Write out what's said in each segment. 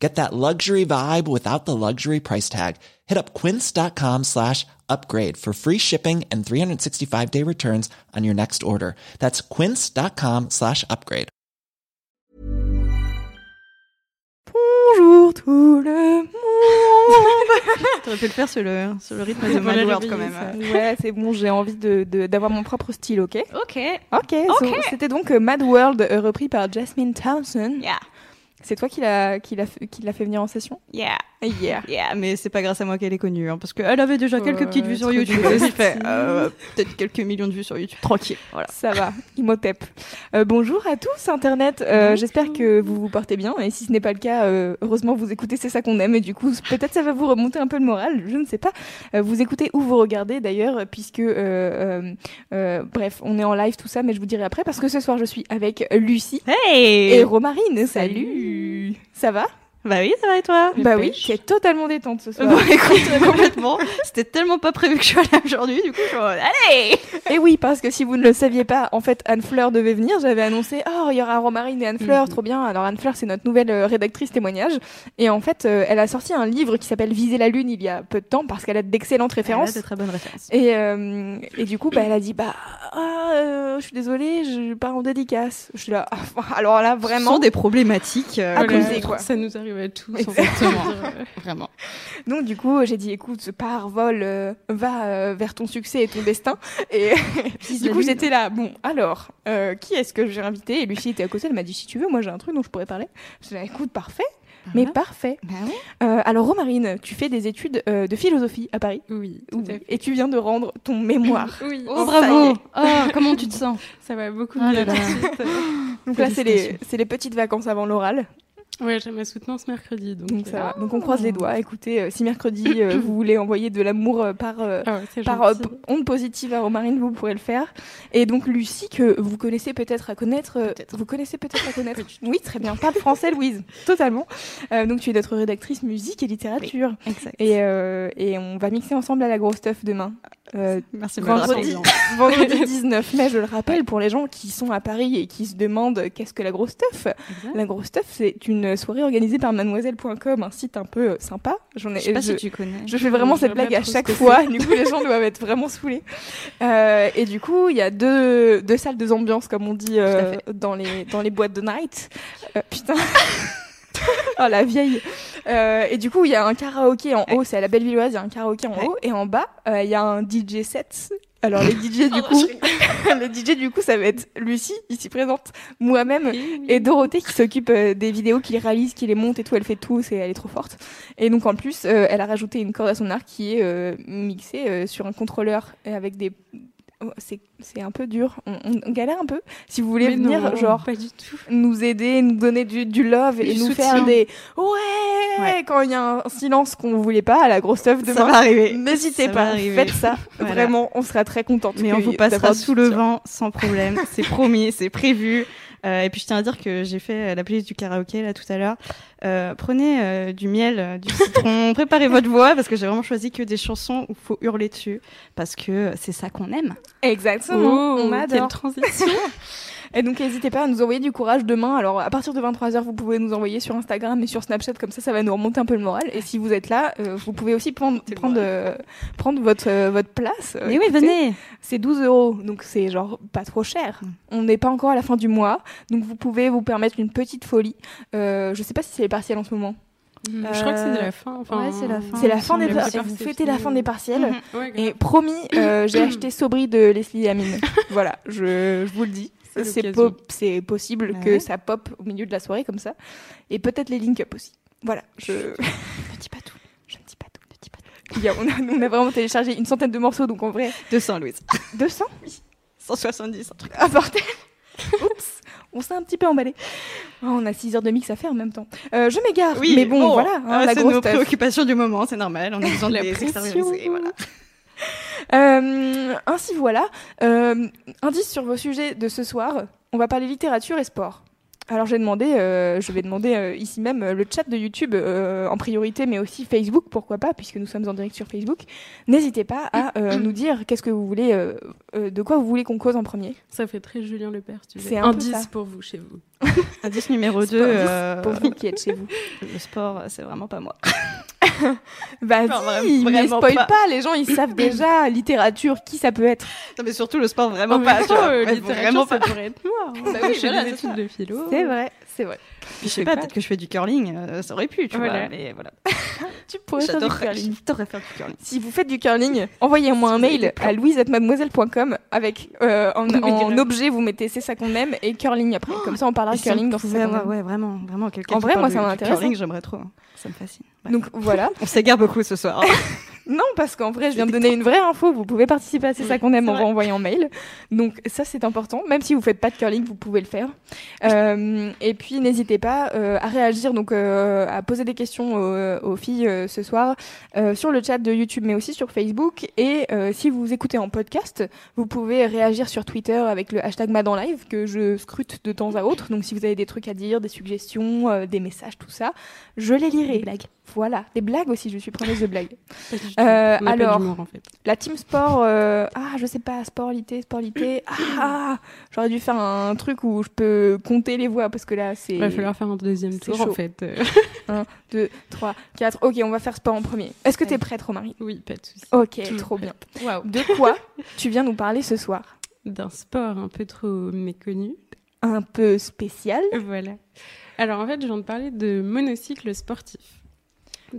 Get that luxury vibe without the luxury price tag. Hit up quince.com slash upgrade for free shipping and 365 day returns on your next order. That's quince.com slash upgrade. Bonjour tout le monde. T'aurais pu le faire sur le, sur le rythme de Voilà, Mad World quand même. ça. Ouais, c'est bon, j'ai envie de de- d'avoir mon propre style, ok Ok. Ok, so- c'était donc euh, Mad World euh, repris par Jasmine Townsend. Yeah. C'est toi qui l'a qui l'a fait- venir en session? Yeah. Yeah. Yeah, mais c'est pas grâce à moi qu'elle est connue, hein, parce qu'elle avait déjà quelques petites vues sur YouTube. fait euh, peut-être quelques millions de vues sur YouTube. Tranquille. Voilà. Ça va, Imhotep. Euh, bonjour à tous, Internet. Euh, J'espère que vous vous portez bien. Et si ce n'est pas le cas, euh, heureusement, vous écoutez C'est ça qu'on aime. Et du coup, peut-être ça va vous remonter un peu le moral. Je ne sais pas. Euh, vous écoutez ou vous regardez d'ailleurs, puisque, euh, euh, euh, bref, on est en live, tout ça. Mais je vous dirai après, parce que ce soir, je suis avec Lucie Hey et Romarine. Salut. Ça va? Bah oui, ça va et toi? Bah oui, c'est totalement détente ce soir. Bon, écoute, complètement. C'était tellement pas prévu que je sois là aujourd'hui, du coup, je suis en mode, allez Et oui, parce que si vous ne le saviez pas, en fait, Anne Fleur devait venir. J'avais annoncé, oh, il y aura Romarine et Anne Fleur, trop bien. Alors Anne Fleur, c'est notre nouvelle euh, rédactrice témoignage. Et en fait, euh, elle a sorti un livre qui s'appelle Viser la lune il y a peu de temps parce qu'elle a d'excellentes références. de très bonnes références. Et, euh, et du coup, bah, elle a dit, bah, ah, euh, je suis désolée, je pars en dédicace. Je suis là, ah, alors là, Ce vraiment. sont des problématiques. euh, À causer, quoi. Ça nous arrive à tous. Exactement. Vraiment. Donc du coup, j'ai dit, écoute, pars, vol, euh, va euh, vers ton succès et ton destin. Et du coup, j'étais là, bon, alors, euh, qui est-ce que j'ai invité? Et Lucie était à côté, elle m'a dit, si tu veux, moi j'ai un truc dont je pourrais parler. Je là, écoute, parfait, mais parfait. Bah oui. Euh, alors Romarine, tu fais des études euh, de philosophie à Paris Oui, tout à fait. et tu viens de rendre ton mémoire. Oui, Oh, ça bravo Oh, comment tu te sens? Ça va beaucoup Oh là mieux là. tout. Donc là, c'est les, les petites vacances avant l'oral. Ouais, j'ai ma soutenance mercredi. Donc, Donc, ça euh, va. Donc on croise les doigts. Écoutez, euh, si mercredi euh, vous voulez envoyer de l'amour euh, par euh, ah ouais, par euh, onde positive à Romarine, vous pourrez le faire. Et donc Lucie, que vous connaissez peut-être à connaître. euh. Vous connaissez peut-être à connaître. oui, très bien. Pas de français, Louise. Totalement. Euh, donc tu es notre rédactrice musique et littérature. Exact. Et, euh, et on va mixer ensemble à la grosse stuff demain. Euh, Merci vendredi, vendredi 19 mai, je le rappelle, pour les gens qui sont à Paris et qui se demandent qu'est-ce que la grosse stuff. La grosse stuff, c'est une soirée organisée par mademoiselle.com, un site un peu euh, sympa. J'en ai, Je sais pas je- si tu connais. je fais vraiment Je cette blague à chaque fois. Du coup, les gens doivent être vraiment saoulés. Euh, et du coup, il y a deux, deux salles, deux ambiances, comme on dit euh, dans, les, dans les boîtes de night. Euh, putain. oh, la vieille. Euh, et du coup, il y a un karaoké en haut. C'est à la Bellevilloise, il y a un karaoké en Ouais. haut. Et en bas, euh, il y a un DJ set. Alors, les DJ, du coup, les DJ, du coup, ça va être Lucie, ici présente, moi-même, et Dorothée qui s'occupe euh, des vidéos, qui les réalise, qui les monte et tout, elle fait tout, c'est elle est trop forte. Et donc en plus, euh, elle a rajouté une corde à son arc qui est euh, mixée euh, sur un contrôleur et avec des c'est c'est un peu dur, on, on- galère un peu. Si vous voulez Mais venir, non, genre Pas du tout. nous aider, nous donner du, du love et Du nous soutien. faire des ouais, Ouais. quand il y a un silence qu'on voulait pas à la grosse Ça demain. va arriver. N'hésitez Ça pas, faites ça. Voilà. Vraiment, on sera très contente. Mais on vous passera sous le vent sans problème. C'est promis, c'est prévu. Euh, et puis je tiens à dire que j'ai fait euh, la playlist du karaoké là tout à l'heure. Euh, prenez euh, du miel, euh, du citron, préparez votre voix parce que j'ai vraiment choisi que des chansons où faut hurler dessus parce que c'est ça qu'on aime. Exactement, on Oh, adore. Quelle transition. Et donc n'hésitez pas à nous envoyer du courage demain. Alors à partir de 23h, vous pouvez nous envoyer sur Instagram et sur Snapchat, comme ça ça va nous remonter un peu le moral. Et si vous êtes là, euh, vous pouvez aussi prendre, le prendre, euh, prendre votre, euh, votre place. Mais oui, venez. C'est 12 euros, donc c'est genre pas trop cher. On n'est pas encore à la fin du mois, donc vous pouvez vous permettre une petite folie. Euh, je sais pas si c'est les partiels en ce moment. Mm, Je crois que c'est la fin. Enfin, ouais, c'est la fin. c'est la fin des semble. la partiels. Vous fêtez la fin des partiels. Mhm. Ouais, grave. Et promis, euh, j'ai acheté Sobri de Leslie Amine. voilà, je, je vous le dis. C'est po- possible que ça pop au milieu de la soirée comme ça. Et peut-être les link up aussi. Voilà, je Ne dis pas tout. je ne dis pas tout. Ne dis pas tout. Il y a- on, a, on a vraiment téléchargé une centaine de morceaux, donc en vrai, 200 Louise. 200 170 un truc. Ah bordel Oups on s'est un petit peu emballé. Oh, on a 6 heures de mix à faire en même temps. Euh, je m'égare, mais bon, voilà, hein, Ah, c'est nos préoccupations du moment, c'est normal. On a besoin de La les pression. extérioriser. Voilà. Euh, ainsi voilà. Euh, indice sur vos sujets de ce soir. On va parler littérature et sport. Alors j'ai demandé, euh, je vais demander euh, ici même le chat de YouTube euh, en priorité, mais aussi Facebook, pourquoi pas, puisque nous sommes en direct sur Facebook. N'hésitez pas à euh, nous dire qu'est-ce que vous voulez, euh, euh, de quoi vous voulez qu'on cause en premier. Ça fait très Julien Lepers, tu C'est Indice pour vous, chez vous. Indice numéro Sport 2. dix Pour vous qui êtes chez vous. Le sport, c'est vraiment pas moi. Bah vraiment mais spoil pas. pas. les gens ils savent déjà littérature, qui ça peut être. Non, mais surtout le sport, vraiment En pas. temps, euh, littérature, vraiment ça pas. pourrait être moi. hein. Bah oui, je fais voilà, des c'est études de philo. C'est vrai, c'est vrai. Je sais pas, peut-être que je fais du curling, euh, ça aurait pu, tu Voilà. vois. Mais voilà. Tu pourrais faire du curling. j'adorerais faire du curling. Si vous faites du curling, envoyez-moi un Si mail des à louise@mademoiselle.com avec euh, en, objet vous mettez c'est ça qu'on aime et curling après. Comme ça on parlera de si curling dans aime. ouais, vraiment, vraiment En vrai, moi, ça m'intéresse, curling, hein. j'aimerais trop. Hein. Ça me fascine. Ouais. Donc voilà. on s'égare beaucoup ce soir. Non, parce qu'en vrai, je viens de donner une vraie info. Vous pouvez participer à C'est ça qu'on aime en envoyant mail. Donc ça, c'est important. Même si vous faites pas de curling, vous pouvez le faire. Euh, et puis n'hésitez pas euh, à réagir, donc euh, à poser des questions aux, aux filles ce soir sur le chat de YouTube, mais aussi sur Facebook. Et si vous écoutez en podcast, vous pouvez réagir sur Twitter avec le hashtag MadanLive que je scrute de temps à autre. Donc si vous avez des trucs à dire, des suggestions, des messages, tout ça, je les lirai. Des blagues. Voilà, des blagues aussi. Je suis preneuse de blagues. Euh, alors, d'humour, en fait. la team sport, euh, ah, je sais pas, sportalité, sportalité. Ah, j'aurais dû faire un truc où je peux compter les voix parce que là, c'est Il va falloir faire un deuxième tour, chaud. en fait. Euh, 1, 2, 3, 4. Ok, on va faire sport en premier. Est-ce que t'es prête, Romary? Oui, pas de souci. Ok, Toujours trop bien. Waouh. De quoi tu viens nous parler ce soir? D'un sport un peu trop méconnu. Un peu spécial. Voilà. Alors, en fait, je viens de parler de monocycle sportif.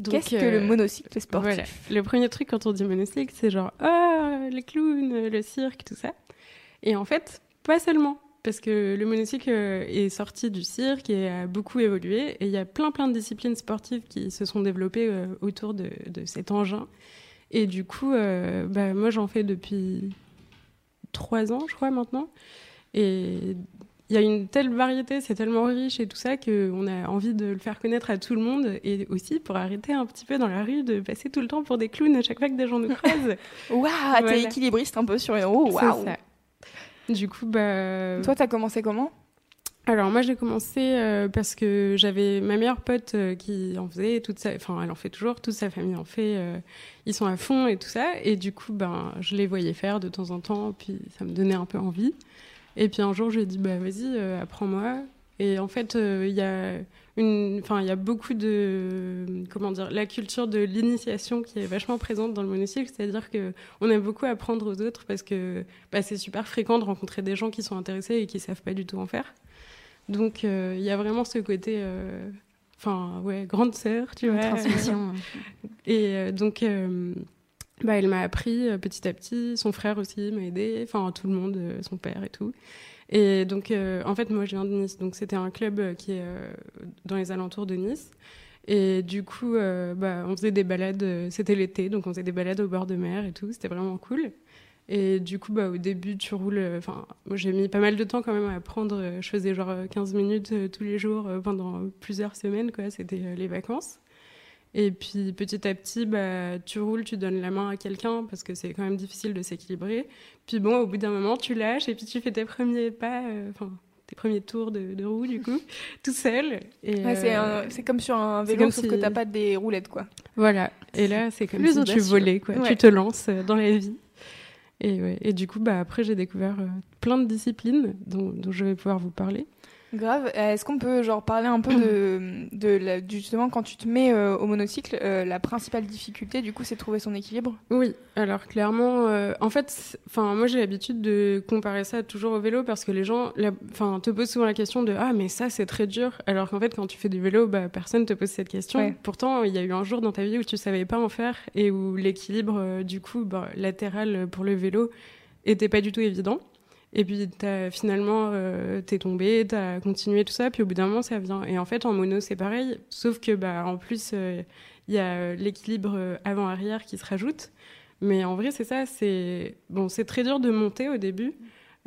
Qu'est-ce que euh, le monocycle sportif Voilà. Le premier truc quand on dit monocycle, c'est genre ah les clowns, le cirque, tout ça. Et en fait, pas seulement. Parce que le monocycle euh, est sorti du cirque et a beaucoup évolué. Et il y a plein plein de disciplines sportives qui se sont développées euh, autour de, de cet engin. Et du coup, euh, bah, moi j'en fais depuis trois ans, je crois maintenant. Et il y a une telle variété, c'est tellement riche et tout ça qu'on a envie de le faire connaître à tout le monde et aussi pour arrêter un petit peu dans la rue de passer tout le temps pour des clowns à chaque fois que des gens nous croisent. Waouh, t'es Voilà. équilibriste un peu sur les. C'est Waouh. ça. Du coup, bah. Toi, t'as commencé comment? Alors moi j'ai commencé euh, parce que j'avais ma meilleure pote euh, qui en faisait toute sa enfin elle en fait toujours toute sa famille en fait euh, ils sont à fond et tout ça et du coup ben je les voyais faire de temps en temps puis ça me donnait un peu envie et puis un jour je lui ai dit bah vas-y euh, apprends-moi et en fait euh, il y a une enfin il y a beaucoup de comment dire la culture de l'initiation qui est vachement présente dans le monocycle c'est-à-dire que on aime beaucoup apprendre aux autres parce que bah, c'est super fréquent de rencontrer des gens qui sont intéressés et qui savent pas du tout en faire donc euh, il y a vraiment ce côté, enfin ouais, grande sœur, tu vois. Transmission. Et euh, donc, euh, bah, elle m'a appris euh, petit à petit. Son frère aussi m'a aidé. Enfin tout le monde, euh, son père et tout. Et donc euh, en fait moi je viens de Nice, donc c'était un club qui est dans les alentours de Nice. Et du coup, bah, on faisait des balades, c'était l'été, donc on faisait des balades au bord de mer et tout, c'était vraiment cool. Et du coup, bah, au début, tu roules. Enfin, j'ai mis pas mal de temps quand même à apprendre. Je faisais genre euh, 15 minutes tous les jours pendant plusieurs semaines, quoi. C'était les vacances. Et puis petit à petit, bah, tu roules, tu donnes la main à quelqu'un parce que c'est quand même difficile de s'équilibrer. Puis bon, au bout d'un moment, tu lâches et puis tu fais tes premiers pas, euh, enfin tes premiers tours de, de roue du coup, tout seul. Et, Ouais, c'est euh, c'est comme sur un vélo, comme sauf si- que t'as pas des roulettes, quoi. voilà. Et là, c'est comme Plus si tu volais, quoi. Ouais. Tu te lances euh, dans la vie. Et, ouais. et du coup, bah, après, j'ai découvert plein de disciplines dont, dont je vais pouvoir vous parler. Grave. Euh, Est-ce qu'on peut genre parler un peu de, de la- du- justement quand tu te mets euh, au monocycle, euh, la principale difficulté du coup c'est de trouver son équilibre? Oui, alors clairement, euh, en fait, enfin moi j'ai l'habitude de comparer ça toujours au vélo parce que les gens, enfin te posent souvent la question de ah mais ça c'est très dur, alors qu'en fait quand tu fais du vélo, bah personne te pose cette question. Ouais. Pourtant il y a eu un jour dans ta vie où tu savais pas en faire et où l'équilibre du coup bah, latéral pour le vélo était pas du tout évident. Et puis t'as finalement euh, t'es tombé, t'as continué tout ça, puis au bout d'un moment ça vient. Et en fait en mono c'est pareil, sauf que bah en plus euh, il y a euh, l'équilibre avant-arrière qui se rajoute. Mais en vrai c'est ça, c'est bon très dur de monter au début.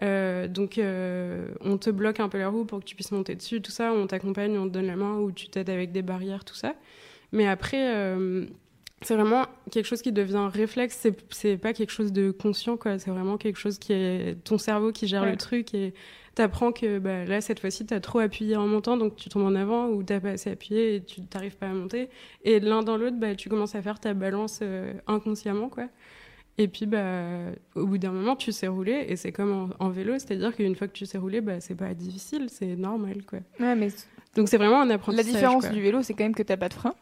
Donc on te bloque un peu la roue pour que tu puisses monter dessus, tout ça, on t'accompagne, on te donne la main ou tu t'aides avec des barrières, tout ça. Mais après, c'est vraiment quelque chose qui devient réflexe. C'est, c'est pas quelque chose de conscient, quoi. C'est vraiment quelque chose qui est ton cerveau qui gère Ouais. le truc et t'apprends que bah, là, cette fois-ci, t'as trop appuyé en montant, donc tu tombes en avant ou t'as pas assez appuyé et tu t'arrives pas à monter. Et l'un dans l'autre, bah, tu commences à faire ta balance euh, inconsciemment, quoi. Et puis, bah, au bout d'un moment, tu sais rouler et c'est comme en, en vélo, c'est-à-dire qu'une fois que tu sais rouler, bah, c'est pas difficile, c'est normal, quoi. Ouais, mais Donc c'est vraiment un la apprentissage. différence quoi. du vélo, c'est quand même que t'as pas de frein.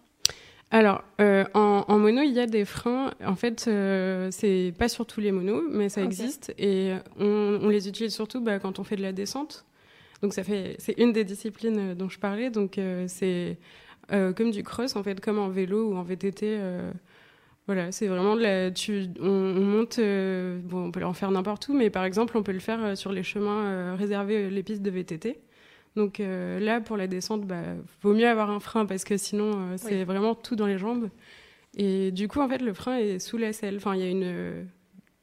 Alors, euh, en, en mono, il y a des freins. En fait, euh, c'est pas sur tous les monos, mais ça existe. Et on, on les utilise surtout bah, quand on fait de la descente. Donc, ça fait, c'est une des disciplines euh, dont je parlais. Donc, euh, c'est comme du cross, en fait, comme en vélo ou en VTT. voilà, c'est vraiment de la. Tu, on, on monte. bon, on peut en faire n'importe où, mais par exemple, on peut le faire sur les chemins réservés, les pistes de VTT. Donc euh, là, pour la descente, bah, vaut mieux avoir un frein parce que sinon, euh, c'est Oui. vraiment tout dans les jambes. Et du coup, en fait, le frein est sous la selle. Enfin, il y a une.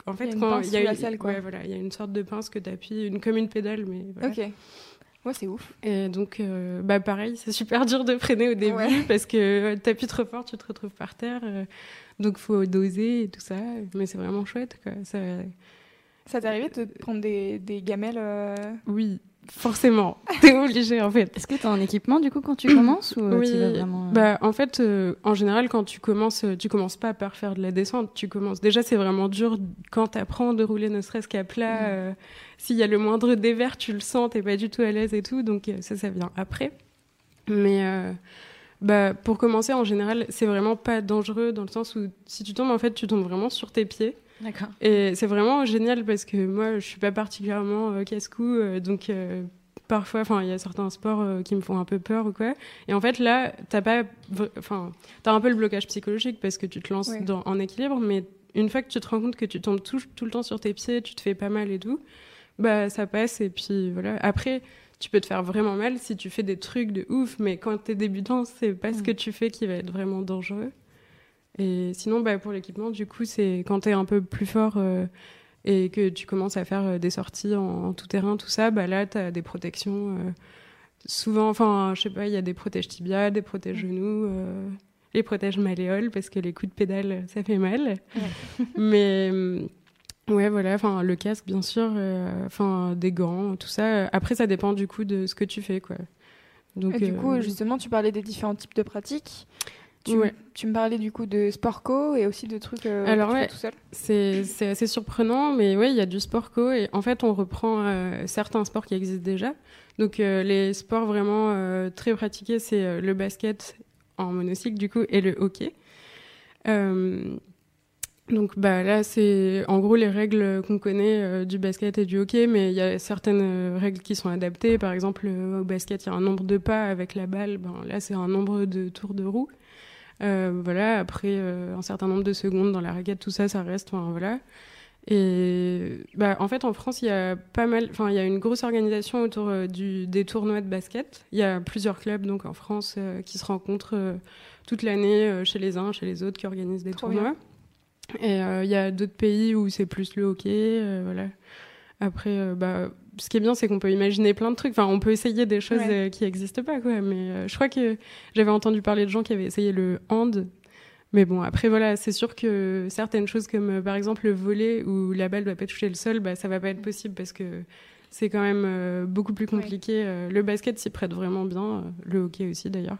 En fait, Il y a une quand pince il y a sous la une- selle, quoi. ouais, voilà, il y a une sorte de pince que tu appuies, une, comme une pédale, mais voilà. Ok. Ouais, c'est ouf. Et donc, euh, bah pareil, c'est super dur de freiner au début Ouais. parce que tu t'appuies trop fort, tu te retrouves par terre. donc, faut doser et tout ça. Mais c'est vraiment chouette, quoi. Ça... Ça t'est arrivé de prendre des, des gamelles euh, Oui, forcément. T'es obligé, en fait. Est-ce que tu as un équipement du coup quand tu commences ou euh, Oui, tu vas vraiment. euh, Bah, en fait, euh, en général, quand tu commences, euh, tu commences pas par faire de la descente. Tu commences. Déjà, c'est vraiment dur quand tu apprends de rouler, ne serait-ce qu'à plat. Mm. euh, S'il y a le moindre dévers, tu le sens, t'es pas du tout à l'aise et tout. Donc, ça, ça vient après. Mais euh, bah, pour commencer, en général, c'est vraiment pas dangereux dans le sens où si tu tombes, en fait, tu tombes vraiment sur tes pieds. D'accord. Et c'est vraiment génial parce que moi, je suis pas particulièrement euh, casse-cou, euh, donc euh, parfois, enfin, il y a certains sports euh, qui me font un peu peur ou quoi. Et en fait, là, t'as pas, v- enfin, t'as un peu le blocage psychologique parce que tu te lances Ouais. dans, en équilibre, mais une fois que tu te rends compte que tu tombes tout, tout le temps sur tes pieds, tu te fais pas mal et tout, bah ça passe et puis voilà. Après. Tu peux te faire vraiment mal si tu fais des trucs de ouf, mais quand t'es débutant, c'est pas ce Mm. que tu fais qui va être vraiment dangereux. Et sinon, bah, pour l'équipement, du coup, c'est quand tu es un peu plus fort euh, et que tu commences à faire euh, des sorties en, en tout terrain, tout ça, bah, là, tu as des protections. euh, souvent, enfin, je sais pas, il y a des protèges tibia, des protèges genoux, euh, les protèges malléoles, parce que les coups de pédale, ça fait mal. Mais. Ouais, voilà, enfin le casque bien sûr, enfin des gants, tout ça. Après, ça dépend du coup de ce que tu fais, quoi. Donc, Et du coup, justement, tu parlais des différents types de pratiques. Tu, Ouais. tu me parlais du coup de sport co et aussi de trucs euh, Alors, que tu fais ouais. tout seul. C'est assez surprenant, mais oui, il y a du sport co. Et en fait, on reprend euh, certains sports qui existent déjà. Donc, euh, les sports vraiment euh, très pratiqués, c'est le basket en monocycle, du coup, et le hockey. Donc, bah, là, c'est en gros les règles qu'on connaît du basket et du hockey, mais il y a certaines règles qui sont adaptées. Par exemple, au basket, il y a un nombre de pas avec la balle. Ben, là, c'est un nombre de tours de roue. Euh, voilà, après euh, un certain nombre de secondes dans la raquette, tout ça, ça reste. Enfin, voilà. Et bah, en fait, en France, il y a pas mal, enfin, il y a une grosse organisation autour euh, du, des tournois de basket. Il y a plusieurs clubs donc en France euh, qui se rencontrent euh, toute l'année chez les uns, chez les autres, qui organisent des Trop tournois. Et il y a d'autres pays où c'est plus le hockey, voilà. Après, bah, ce qui est bien, c'est qu'on peut imaginer plein de trucs. Enfin, on peut essayer des choses Ouais. euh, qui n'existent pas, quoi. Mais euh, je crois que j'avais entendu parler de gens qui avaient essayé le hand. Mais bon, après, voilà, c'est sûr que certaines choses comme, euh, par exemple, le volet où la balle ne doit pas toucher le sol, bah, ça va pas être possible parce que c'est quand même beaucoup plus compliqué. Le basket s'y prête vraiment bien, le hockey aussi d'ailleurs.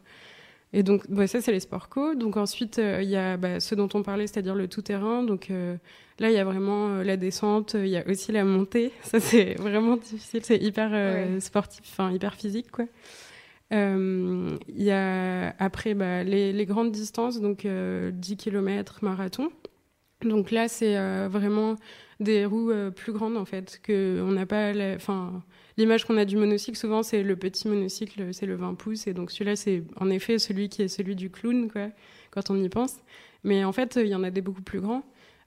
Et donc, bah, ça, c'est les sports co. Donc, ensuite, euh, il y a bah, ce dont on parlait, c'est-à-dire le tout-terrain. Donc, euh, là, il y a vraiment euh, la descente, il y a aussi la montée. Ça, c'est vraiment difficile. C'est hyper Ouais. sportif, enfin, hyper physique, quoi. Il y a après bah, les, les grandes distances, donc euh, 10 km marathon. Donc là, c'est vraiment des roues plus grandes en fait. Que on n'a pas, la- enfin, l'image qu'on a du monocycle souvent, c'est le petit monocycle, c'est le 20 pouces, et donc celui-là, c'est en effet celui qui est celui du clown, quoi, quand on y pense. Mais en fait, il y en a des beaucoup plus grands.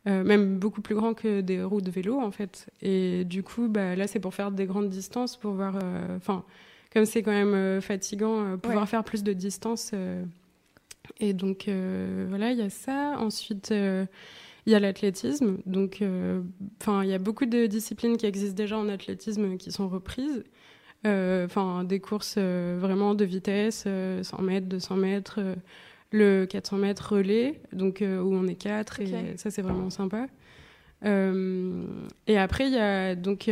euh, même beaucoup plus grands que des roues de vélo en fait. Et du coup, bah, là, c'est pour faire des grandes distances, pour voir, euh, enfin, comme c'est quand même euh, fatigant, euh, pouvoir Ouais. faire plus de distance. et donc voilà, il y a ça. Ensuite, il y a l'athlétisme. Donc, euh, enfin, il y a beaucoup de disciplines qui existent déjà en athlétisme qui sont reprises. Euh, Enfin, des courses euh, vraiment de vitesse, euh, 100 mètres, 200 mètres. euh, le 400 mètres relais, donc où on est quatre, et ça c'est vraiment sympa. Euh, et après, il y a donc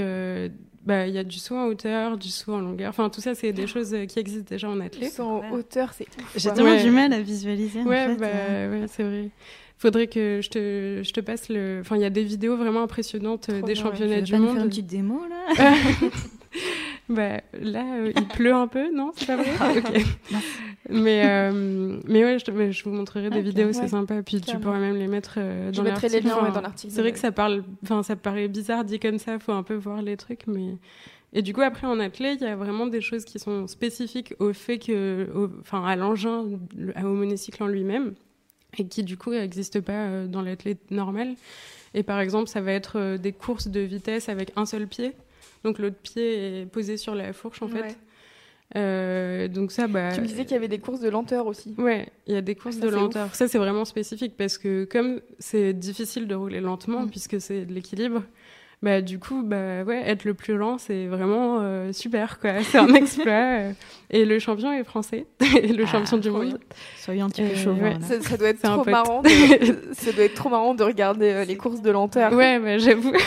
bah, il y a du saut en hauteur, du saut en longueur. Enfin, tout ça, c'est des choses qui existent déjà en Le athlète. saut en hauteur, c'est ouf. J'ai tellement Ouais. du mal à visualiser. en Ouais, fait, bah, euh. ouais, c'est vrai. Faudrait que je te, je te passe le. Enfin, il y a des vidéos vraiment impressionnantes euh, Trop des bien, championnats Tu du pas nous faire monde. une petite démo là bah, là, euh, il pleut un peu, non C'est pas vrai Ok. Mais, euh, mais ouais, je, te- mais je vous montrerai des vidéos, c'est sympa. Puis tu pourras même les mettre euh, Je dans mettrai les l'article. liens ouais, dans l'article. C'est vrai que ça parle, enfin, ça paraît bizarre dit comme ça. Faut un peu voir les trucs, mais et du coup après en athlète, il y a vraiment des choses qui sont spécifiques au fait que, enfin, à l'engin, le- au monocycle en lui-même, et qui du coup n'existent pas euh, dans l'athlète normal. Et par exemple, ça va être euh, des courses de vitesse avec un seul pied. Donc l'autre pied est posé sur la fourche en fait. Euh, donc ça, bah. Tu me disais qu'il y avait des courses de lenteur aussi. Ouais, il y a des courses Ça, de lenteur. Ça, c'est vraiment spécifique parce que comme c'est difficile de rouler lentement Mm. puisque c'est de l'équilibre, bah du coup, bah ouais, être le plus lent, c'est vraiment euh, super quoi. C'est un exploit. euh. Et le champion est français, et le Ah, champion du monde. bien. Soyons un petit peu Euh, chauvin. ouais. là. Ça, ça doit être trop marrant. De, ça doit être trop marrant de regarder euh, les courses de lenteur. Ouais, bah j'avoue. Du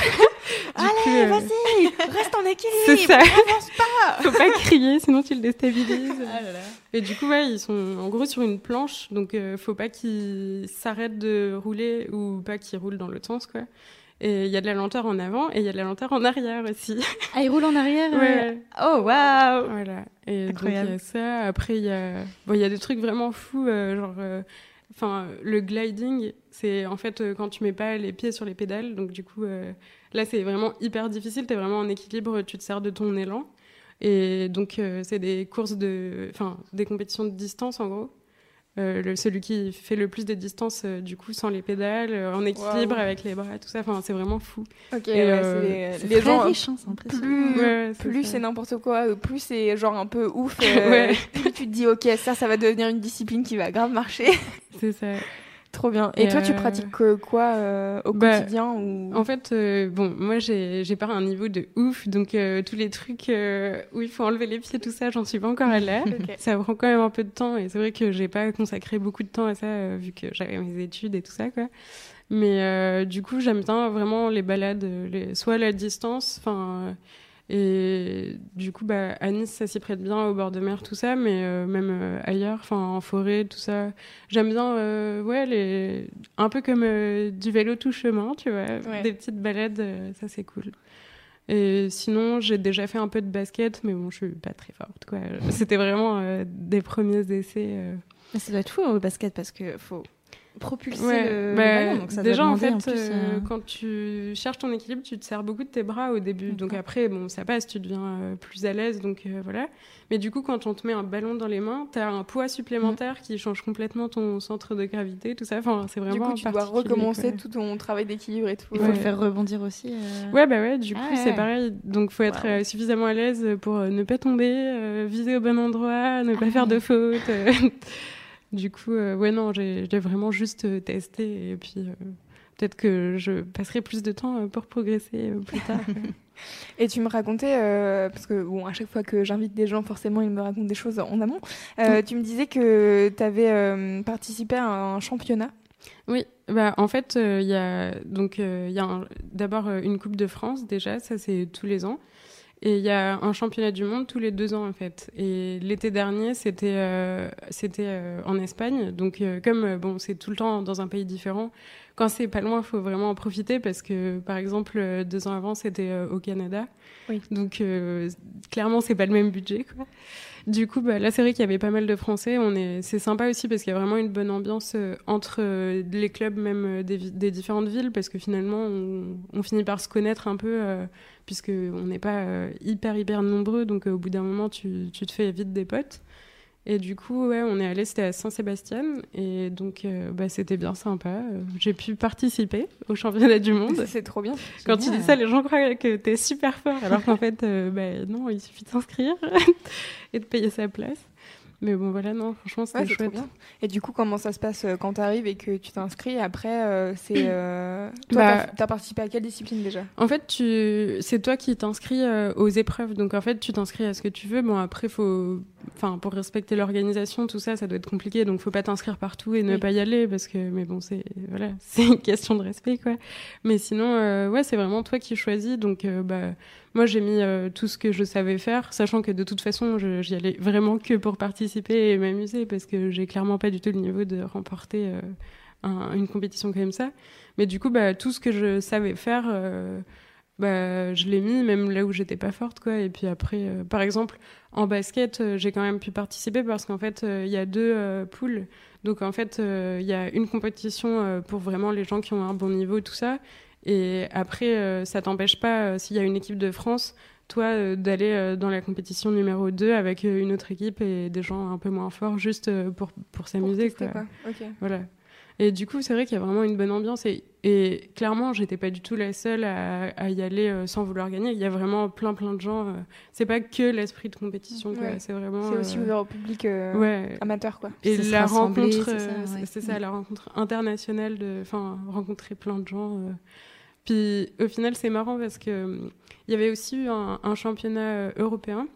Allez, euh, vas-y, reste en équilibre. C'est ça. avance pas. Faut pas crier, sinon tu le déstabilises. Ah là là. Et du coup, ouais, ils sont en gros sur une planche, donc euh, faut pas qu'ils s'arrêtent de rouler ou pas qu'ils roulent dans l'autre sens, quoi. Et il y a de la lenteur en avant et il y a de la lenteur en arrière aussi. Ah, il roule en arrière euh, Ouais. Oh, waouh Voilà. Et Incroyable. donc il y a ça. Après, il y a, bon, il y a des trucs vraiment fous, euh, genre, euh, enfin, le gliding, c'est en fait euh, quand tu mets pas les pieds sur les pédales. Donc du coup, là, c'est vraiment hyper difficile. T'es vraiment en équilibre, tu te sers de ton élan. Et donc, c'est des courses de, enfin, des compétitions de distance en gros. Euh, le, celui qui fait le plus de distance, euh, du coup, sans les pédales, euh, en équilibre avec les bras, tout ça. Enfin, c'est vraiment fou. Ok, Et, ouais, les, les très gens. riche, hein, c'est impressionnant. Plus, Ouais, plus c'est n'importe quoi, plus c'est genre un peu ouf. Ouais. Plus tu te dis, ok, ça, ça va devenir une discipline qui va grave marcher. C'est ça. Trop bien. Et, Et, toi, tu euh, pratiques quoi euh, au bah, quotidien ou... En fait, euh, bon, moi, j'ai pas un niveau de ouf, donc tous les trucs où il faut enlever les pieds, tout ça, j'en suis pas encore à là. Ok. Ça prend quand même un peu de temps, et c'est vrai que j'ai pas consacré beaucoup de temps à ça, vu que j'avais mes études et tout ça, quoi. Mais du coup, j'aime bien vraiment les balades, les, soit la distance, enfin. Et du coup, bah, à Nice, ça s'y prête bien au bord de mer, tout ça, mais euh, même euh, ailleurs, enfin en forêt, tout ça. J'aime bien, euh, ouais, les... un peu comme du vélo tout chemin, tu vois, Ouais. des petites balades, ça c'est cool. Et sinon, j'ai déjà fait un peu de basket, mais bon, je suis pas très forte, quoi. C'était vraiment des premiers essais. Mais ça doit être fou au basket parce que faut propulser Ouais, le, le bah, ballon, donc ça déjà en fait, plus, euh, euh, quand tu cherches ton équilibre, tu te sers beaucoup de tes bras au début. Donc après, bon, ça passe, tu deviens euh, plus à l'aise, donc euh, voilà. Mais du coup, quand on te met un ballon dans les mains, t'as un poids supplémentaire qui change complètement ton centre de gravité, tout ça. Enfin, c'est Du vraiment coup, tu dois recommencer quoi. tout ton travail d'équilibre et tout. Il faut Ouais. le faire rebondir aussi. euh. Ouais, bah ouais, du coup, Ah c'est ouais. pareil. Donc, faut être Wow. suffisamment à l'aise pour ne pas tomber, euh, viser au bon endroit, ne pas Ah. faire de fautes. Du coup, euh, ouais, non, j'ai vraiment juste euh, testé et puis euh, peut-être que je passerai plus de temps pour progresser plus tard. Et tu me racontais, euh, parce que bon, à chaque fois que j'invite des gens, forcément, ils me racontent des choses en amont. Euh, Tu me disais que tu avais participé à un championnat. Oui, bah en fait, il y a donc euh, il y a un- d'abord euh, une Coupe de France déjà, ça c'est tous les ans, et il y a un championnat du monde tous les deux ans en fait. Et l'été dernier, c'était euh, c'était euh, en Espagne, donc euh, comme euh, bon c'est tout le temps dans un pays différent, quand c'est pas loin, il faut vraiment en profiter parce que par exemple euh, deux ans avant c'était euh, au Canada, Oui. donc euh, clairement c'est pas le même budget quoi. Du coup, bah, là, c'est vrai qu'il y avait pas mal de Français. On est, c'est sympa aussi parce qu'il y a vraiment une bonne ambiance entre les clubs, même des, des différentes villes, parce que finalement, on, on finit par se connaître un peu, euh, puisque on n'est pas euh, hyper hyper nombreux. Donc, euh, au bout d'un moment, tu, tu te fais vite des potes. Et du coup, ouais, on est allé, c'était à Saint-Sébastien, et donc, euh, bah, c'était bien sympa. J'ai pu participer au championnat du monde. C'est trop bien. Quand tu dis ça, les gens croient que t'es super fort, alors qu'en fait, euh, bah, non, il suffit de s'inscrire et de payer sa place. Mais bon, voilà, non, franchement, c'était Ouais, chouette. bien. Et du coup, comment ça se passe euh, quand tu arrives et que tu t'inscris Après, euh, c'est. euh, Toi, Bah- t'as as participé à quelle discipline déjà? En fait, tu... c'est toi qui t'inscris euh, aux épreuves. Donc, en fait, tu t'inscris à ce que tu veux. Bon, après, faut... enfin, pour respecter l'organisation, tout ça, ça doit être compliqué. Donc, faut pas t'inscrire partout et ne pas y aller parce que, mais bon, c'est voilà, c'est une question de respect, quoi. Mais sinon, ouais, c'est vraiment toi qui choisis. Donc, bah, moi, j'ai mis tout ce que je savais faire, sachant que de toute façon, j'y allais vraiment que pour participer et m'amuser parce que j'ai clairement pas du tout le niveau de remporter une compétition comme ça. Mais du coup, bah, tout ce que je savais faire, euh, bah, je l'ai mis, même là où j'étais pas forte. Quoi. Et puis après, euh, par exemple, en basket, euh, j'ai quand même pu participer parce qu'en fait, il y a deux poules. Donc en fait, il y a une compétition pour vraiment les gens qui ont un bon niveau tout ça. Et après, ça t'empêche pas, s'il y a une équipe de France, toi, d'aller dans la compétition numéro 2 avec une autre équipe et des gens un peu moins forts, juste pour, pour s'amuser. Quoi. quoi. Voilà. Et du coup, c'est vrai qu'il y a vraiment une bonne ambiance. Et, et clairement, j'étais pas du tout la seule à, à y aller euh, sans vouloir gagner. Il y a vraiment plein, plein de gens. Euh, c'est pas que l'esprit de compétition, C'est vraiment. C'est aussi euh, ouvert au public amateur, quoi. Et la rencontre, c'est ça, la rencontre internationale de, enfin, rencontrer plein de gens. Puis au final, c'est marrant parce que il y avait aussi eu un, un championnat européen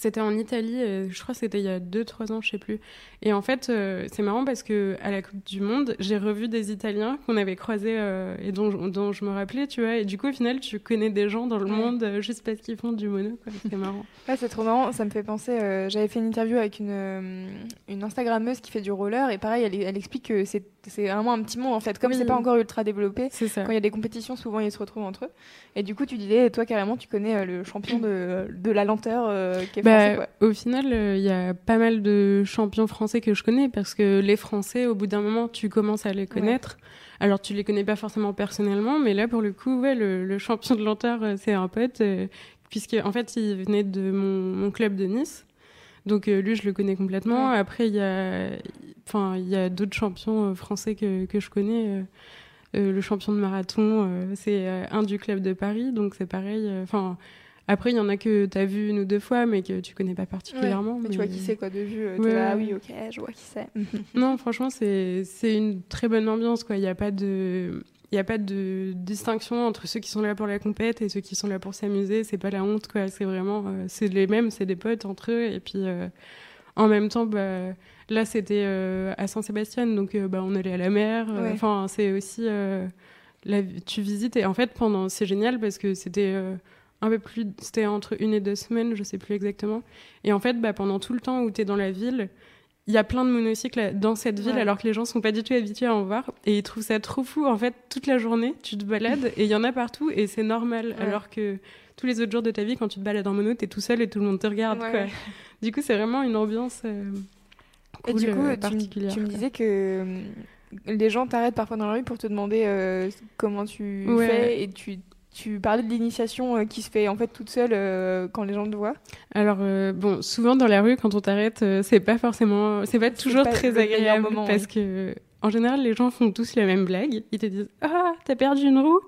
c'était en Italie, je crois que c'était il y a 2-3 ans, je sais plus. Et en fait, euh, c'est marrant parce que à la Coupe du Monde, j'ai revu des Italiens qu'on avait croisés euh, et dont, dont, je me rappelais, tu vois. Et du coup, au final, tu connais des gens dans le monde euh, juste parce qu'ils font du mono, C'est marrant. ouais, c'est trop marrant. Ça me fait penser. J'avais fait une interview avec une, une Instagrammeuse qui fait du roller et pareil, elle, elle explique que c'est vraiment un petit monde en fait. Comme c'est pas encore ultra développé, ça. quand il y a des compétitions, souvent ils se retrouvent entre eux. Et du coup, tu disais, toi carrément, tu connais le champion de, de la lenteur qui est bah, Au final, il y a pas mal de champions français que je connais parce que les Français, au bout d'un moment, tu commences à les connaître. Alors, tu les connais pas forcément personnellement, mais là, pour le coup, ouais, le, champion de lenteur, euh, c'est un pote, euh, puisque en fait, il venait de mon, club de Nice. Donc, euh, lui, je le connais complètement. Après, il y a, enfin, il y a d'autres champions français que, que je connais. le champion de marathon, c'est un du club de Paris, donc c'est pareil. Enfin après, il y en a que tu as vu une ou deux fois, mais que tu connais pas particulièrement. mais, tu vois qui c'est, quoi, de vue. Euh, là, oui, ok, je vois qui c'est. non, franchement, c'est une très bonne ambiance, quoi. Il n'y a pas de. Il a pas de distinction entre ceux qui sont là pour la compète et ceux qui sont là pour s'amuser. C'est pas la honte, quoi. C'est vraiment, euh, c'est les mêmes, c'est des potes entre eux. Et puis, euh, en même temps, bah, là, c'était à Saint-Sébastien, donc bah, on allait à la mer. Enfin, c'est aussi, la, tu visites et en fait, pendant, c'est génial parce que c'était un peu plus, c'était entre une et deux semaines, je sais plus exactement. Et en fait, bah, pendant tout le temps où tu es dans la ville, il y a plein de monocycles dans cette ville alors que les gens sont pas du tout habitués à en voir. Et ils trouvent ça trop fou. En fait toute la journée tu te balades et il y en a partout et c'est normal. Alors que tous les autres jours de ta vie quand tu te balades en mono t'es tout seul et tout le monde te regarde quoi. du coup c'est vraiment une ambiance euh, cool, et du coup euh, particulière tu, me disais que euh, les gens t'arrêtent parfois dans la rue pour te demander comment tu fais et tu tu parlais de l'initiation euh, qui se fait en fait toute seule euh, quand les gens te voient? Alors euh, bon, souvent dans la rue quand on t'arrête, c'est pas forcément, c'est pas toujours très agréable parce que en général les gens font tous la même blague. Ils te disent ah t'as perdu une roue?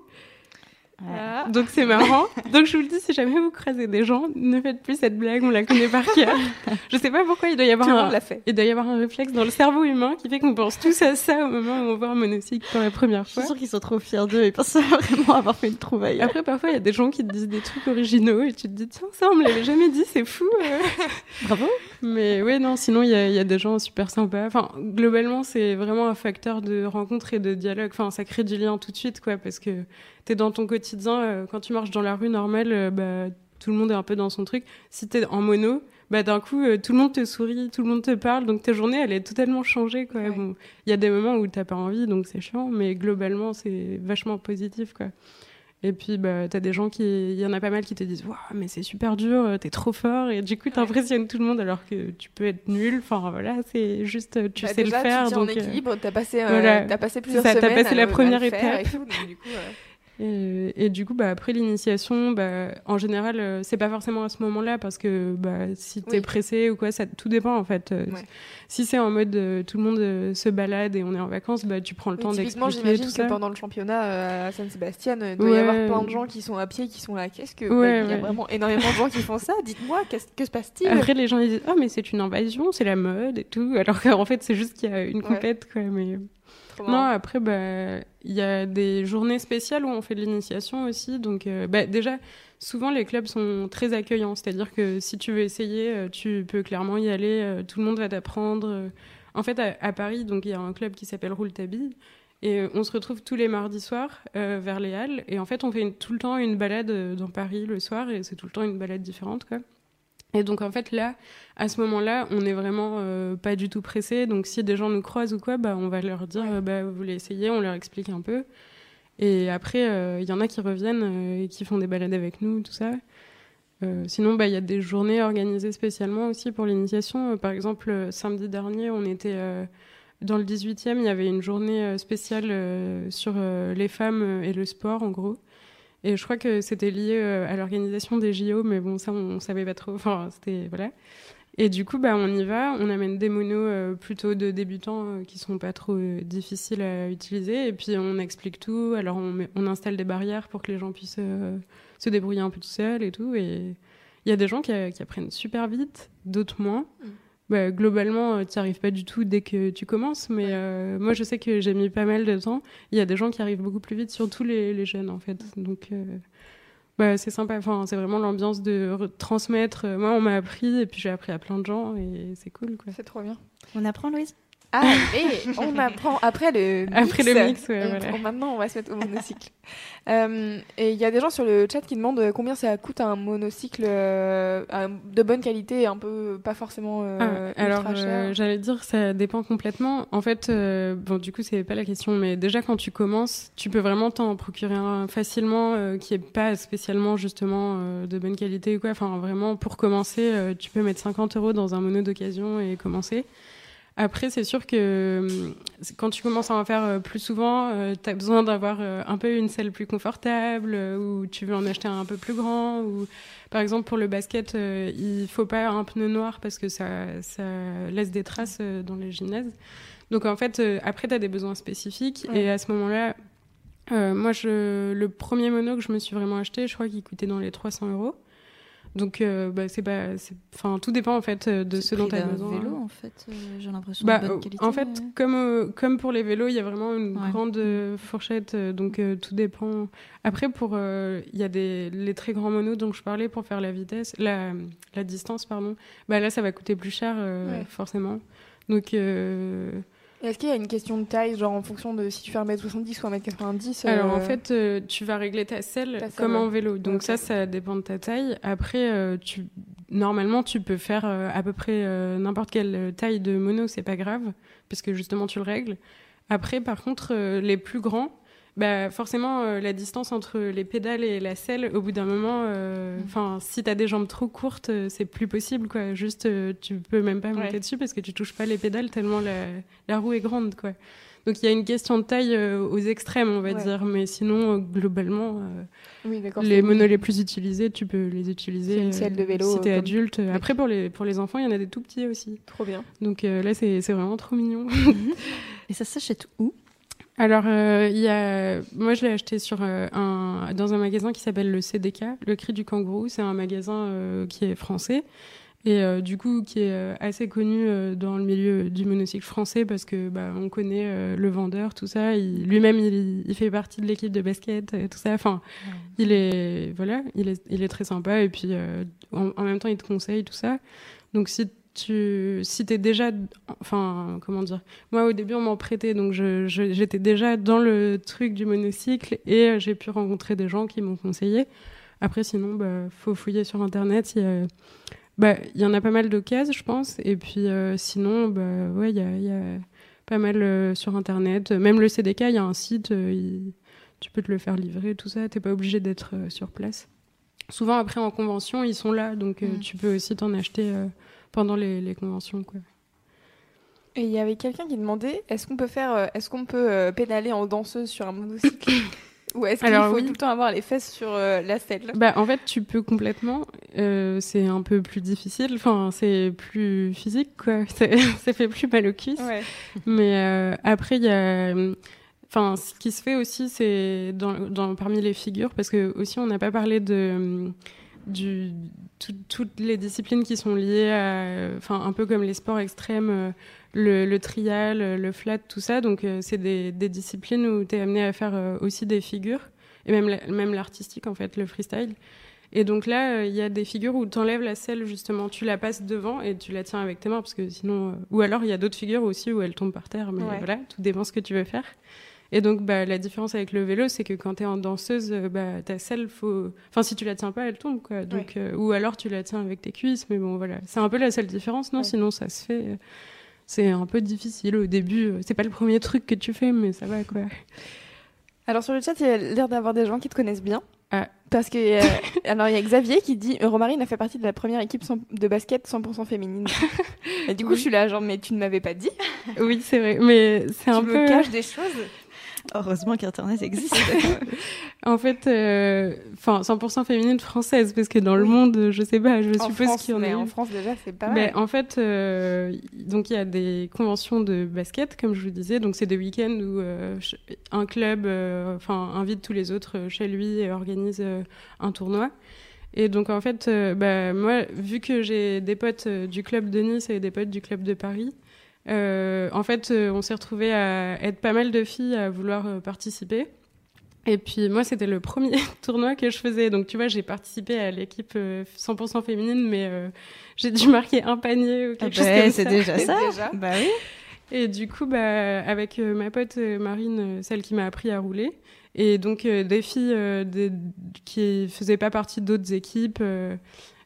Ah. Donc c'est marrant. Donc je vous le dis, si jamais vous croisez des gens, ne faites plus cette blague, on la connaît par cœur. je sais pas pourquoi il doit y avoir un, il doit y avoir un réflexe dans le cerveau humain qui fait qu'on pense tous à ça au moment où on voit un monocycle pour la première fois. Je suis sûre qu'ils sont trop fiers d'eux et pensent vraiment avoir fait une trouvaille. Après parfois il y a des gens qui te disent des trucs originaux et tu te dis tiens ça on me l'avait jamais dit, c'est fou. Euh. Bravo. Mais ouais non, sinon il y a, y a, des gens super sympas. Enfin globalement c'est vraiment un facteur de rencontre et de dialogue. Enfin ça crée du lien tout de suite quoi parce que t'es dans ton quotidien, euh, quand tu marches dans la rue normale, euh, bah, tout le monde est un peu dans son truc. Si t'es en mono, bah, d'un coup, euh, tout le monde te sourit, tout le monde te parle, donc ta journée, elle est totalement changée. Bon, il y a des moments où t'as pas envie, donc c'est chiant, mais globalement, c'est vachement positif. Quoi. Et puis, bah, des gens qui. Il y en a pas mal qui te disent Waouh, mais c'est super dur, t'es trop fort. Et du coup, t'impressionnes tout le monde alors que tu peux être nul. Enfin, voilà, c'est juste, tu bah, sais le faire. Tu donc, en équilibre, t'as passé, as passé plusieurs ça, semaines. T'as passé la première étape. Et, du coup, bah, après l'initiation, bah, en général, euh, c'est pas forcément à ce moment-là parce que bah, si t'es es pressé ou quoi, ça tout dépend en fait. Euh, si c'est en mode euh, tout le monde se balade et on est en vacances, bah, tu prends le temps d'expliquer j'imagine que pendant le championnat à San Sébastien, il doit y avoir plein de gens qui sont à pied, qui sont là. Qu'est-ce que il y a vraiment énormément de gens qui font ça? Dites-moi, qu'est-ce que se passe-t-il? Après, les gens ils disent, oh mais c'est une invasion, c'est la mode et tout, alors qu'en fait c'est juste qu'il y a une compète quoi. Mais Non, après, bah, il y a des journées spéciales où on fait de l'initiation aussi. Donc, euh, bah, déjà, souvent, les clubs sont très accueillants. C'est-à-dire que si tu veux essayer, euh, tu peux clairement y aller. Euh, tout le monde va t'apprendre. En fait, à, Paris, donc il y a un club qui s'appelle Rouletabille. Et on se retrouve tous les mardis soirs vers les Halles. Et en fait, on fait tout le temps une balade dans Paris le soir. Et c'est tout le temps une balade différente, quoi. Et donc en fait là, à ce moment-là, on n'est vraiment euh, pas du tout pressé. Donc si des gens nous croisent ou quoi, bah on va leur dire, euh, bah vous voulez essayer, on leur explique un peu. Et après, euh, il y en a qui reviennent et qui font des balades avec nous, tout ça. sinon, bah il y a des journées organisées spécialement aussi pour l'initiation. par exemple, samedi dernier, on était dans le 18e, il y avait une journée spéciale sur les femmes et le sport, en gros. Et je crois que c'était lié euh, à l'organisation des JO, mais bon, ça, on, savait pas trop. Enfin, c'était. Voilà. Et du coup, bah, on y va, on amène des monos euh, plutôt de débutants euh, qui sont pas trop difficiles à utiliser, et puis on explique tout. Alors on, on installe des barrières pour que les gens puissent se débrouiller un peu tout seuls et tout. Et il y a des gens qui, qui, apprennent super vite, d'autres moins. Bah, globalement, euh, tu n'y arrives pas du tout dès que tu commences. Mais euh, moi, je sais que j'ai mis pas mal de temps. Il y a des gens qui arrivent beaucoup plus vite, surtout les, les jeunes, en fait. Donc, euh, bah, c'est sympa. Enfin, c'est vraiment l'ambiance de transmettre. Moi, on m'a appris et puis j'ai appris à plein de gens et c'est cool. C'est trop bien. On apprend, Louise? Ah, on apprend après le mix. Après le mix, ouais, voilà. Maintenant, on va se mettre au monocycle. euh, et il y a des gens sur le chat qui demandent combien ça coûte un monocycle euh, de bonne qualité un peu pas forcément euh, ah, alors, euh, j'allais dire, ça dépend complètement. En fait, bon, du coup, c'est pas la question, mais déjà quand tu commences, tu peux vraiment t'en procurer un facilement qui est pas spécialement justement de bonne qualité ou quoi. Enfin, vraiment, pour commencer, tu peux mettre 50 euros dans un mono d'occasion et commencer. Après, c'est sûr que euh, quand tu commences à en faire euh, plus souvent, euh, tu as besoin d'avoir un peu une selle plus confortable ou tu veux en acheter un, un peu plus grand. Ou, par exemple, pour le basket, il faut pas un pneu noir parce que ça, ça laisse des traces dans les gymnases. Donc en fait, après, tu as des besoins spécifiques. Et à ce moment-là, moi, je, le premier mono que je me suis vraiment acheté, je crois qu'il coûtait dans les 300 euros. Donc, euh, bah, c'est pas, enfin, tout dépend en fait euh, de ce dont tu as besoin. vélo, en fait, euh, j'ai l'impression bah, de bonne qualité. En fait, comme comme pour les vélos, il y a vraiment une grande fourchette, donc tout dépend. Après, pour il y a des les très grands monos dont je parlais pour faire la vitesse, la la distance, pardon. Bah là, ça va coûter plus cher forcément. Donc est-ce qu'il y a une question de taille, genre en fonction de si tu fais 1m70 ou 1m90 Alors en euh, fait, euh, tu vas régler ta selle comme en vélo. Donc ça, ça dépend de ta taille. Après, euh, tu... normalement, tu peux faire à peu près n'importe quelle taille de mono, c'est pas grave, puisque justement, tu le règles. Après, par contre, les plus grands, bah forcément euh, la distance entre les pédales et la selle au bout d'un moment euh, mm. enfin si tu as des jambes trop courtes euh, c'est plus possible quoi. Juste tu peux même pas monter dessus parce que tu touches pas les pédales tellement la, la roue est grande quoi. Donc il y a une question de taille aux extrêmes on va dire. Mais sinon globalement oui, les monos les plus utilisés tu peux les utiliser celle de vélo si t'es adulte. après pour les pour les enfants il y en a des tout petits aussi. Trop bien. Donc là c'est vraiment trop mignon. Et ça s'achète où? Alors, euh, il y a... moi, je l'ai acheté sur, euh, un... dans un magasin qui s'appelle le CDK, le Cri du Kangourou. C'est un magasin euh, qui est français et du coup qui est assez connu dans le milieu du monocycle français parce que bah, on connaît le vendeur, tout ça. Lui-même, il, il, fait partie de l'équipe de basket, et tout ça. Enfin, il est voilà, il est, il est très sympa et puis en, en, même temps, il te conseille tout ça. Donc si tu, si t'es déjà, enfin, comment dire, moi au début on m'en prêtait, donc j'étais déjà dans le truc du monocycle et euh, j'ai pu rencontrer des gens qui m'ont conseillé. Après, sinon, bah, faut fouiller sur internet. Il y, a, bah, il y en a pas mal d'occasions, je pense. Et puis, euh, sinon, bah, ouais, il y a, y a, pas mal euh, sur internet. Même le CDK, il y a un site, tu peux te le faire livrer, tout ça. T'es pas obligé d'être sur place. Souvent, après, en convention, ils sont là, donc mm. tu peux aussi t'en acheter pendant les, conventions. Quoi. Et il y avait quelqu'un qui demandait est-ce qu'on peut faire, euh, est-ce qu'on peut euh, pédaler en danseuse sur un monocycle Ou est-ce qu'il faut tout le temps avoir les fesses sur euh, la selle? Bah, En fait, tu peux complètement. c'est un peu plus difficile. Enfin, c'est plus physique, quoi. ça fait plus mal aux cuisses. Mais après, il y a. Enfin, ce qui se fait aussi, c'est dans, dans, parmi les figures, parce que aussi, on n'a pas parlé de du, toutes les disciplines qui sont liées à, enfin, un peu comme les sports extrêmes, euh, le, le, trial, le flat, tout ça. Donc, euh, c'est des, des, disciplines où tu es amené à faire euh, aussi des figures, et même, même l'artistique, en fait, le freestyle. Et donc là, il y a des figures où tu enlèves la selle, justement, tu la passes devant et tu la tiens avec tes mains, parce que sinon. ou alors, il y a d'autres figures aussi où elle tombe par terre, mais voilà, tout dépend ce que tu veux faire. Et donc, bah, la différence avec le vélo, c'est que quand tu es en danseuse, euh, bah, ta selle, faut... enfin, si tu la tiens pas, elle tombe. Quoi. Donc, euh, ou alors tu la tiens avec tes cuisses. Mais bon, voilà. C'est un peu la seule différence, non? Sinon, ça se fait. C'est un peu difficile au début. C'est pas le premier truc que tu fais, mais ça va, quoi. Alors, sur le chat, il y a l'air d'avoir des gens qui te connaissent bien. Ah. Parce que, euh, alors, il y a Xavier qui dit Romarine a fait partie de la première équipe de basket 100% féminine. Et du coup, je suis là, genre, mais tu ne m'avais pas dit. Oui, c'est vrai. Mais c'est un peu. Tu me caches des choses. Heureusement qu'Internet existe. en fait, euh, enfin, 100% féminine française, parce que dans le monde, je sais pas, je suppose qu'il y en a. En France, déjà, c'est pas mais En fait, euh, donc il y a des conventions de basket, comme je vous disais. Donc, c'est des week-ends où euh, un club enfin, invite tous les autres chez lui et organise un tournoi. Et donc, en fait, bah, moi, vu que j'ai des potes du club de Nice et des potes du club de Paris, en fait, euh, on s'est retrouvés à être pas mal de filles à vouloir euh, participer. Et puis moi, c'était le premier tournoi que je faisais. Donc tu vois, j'ai participé à l'équipe 100% féminine, mais j'ai dû marquer un panier ou quelque ah chose bah, comme ça. C'est déjà ça. Bah oui. Et du coup, bah, avec ma pote Marine, celle qui m'a appris à rouler, et donc des filles des, qui faisaient pas partie d'autres équipes,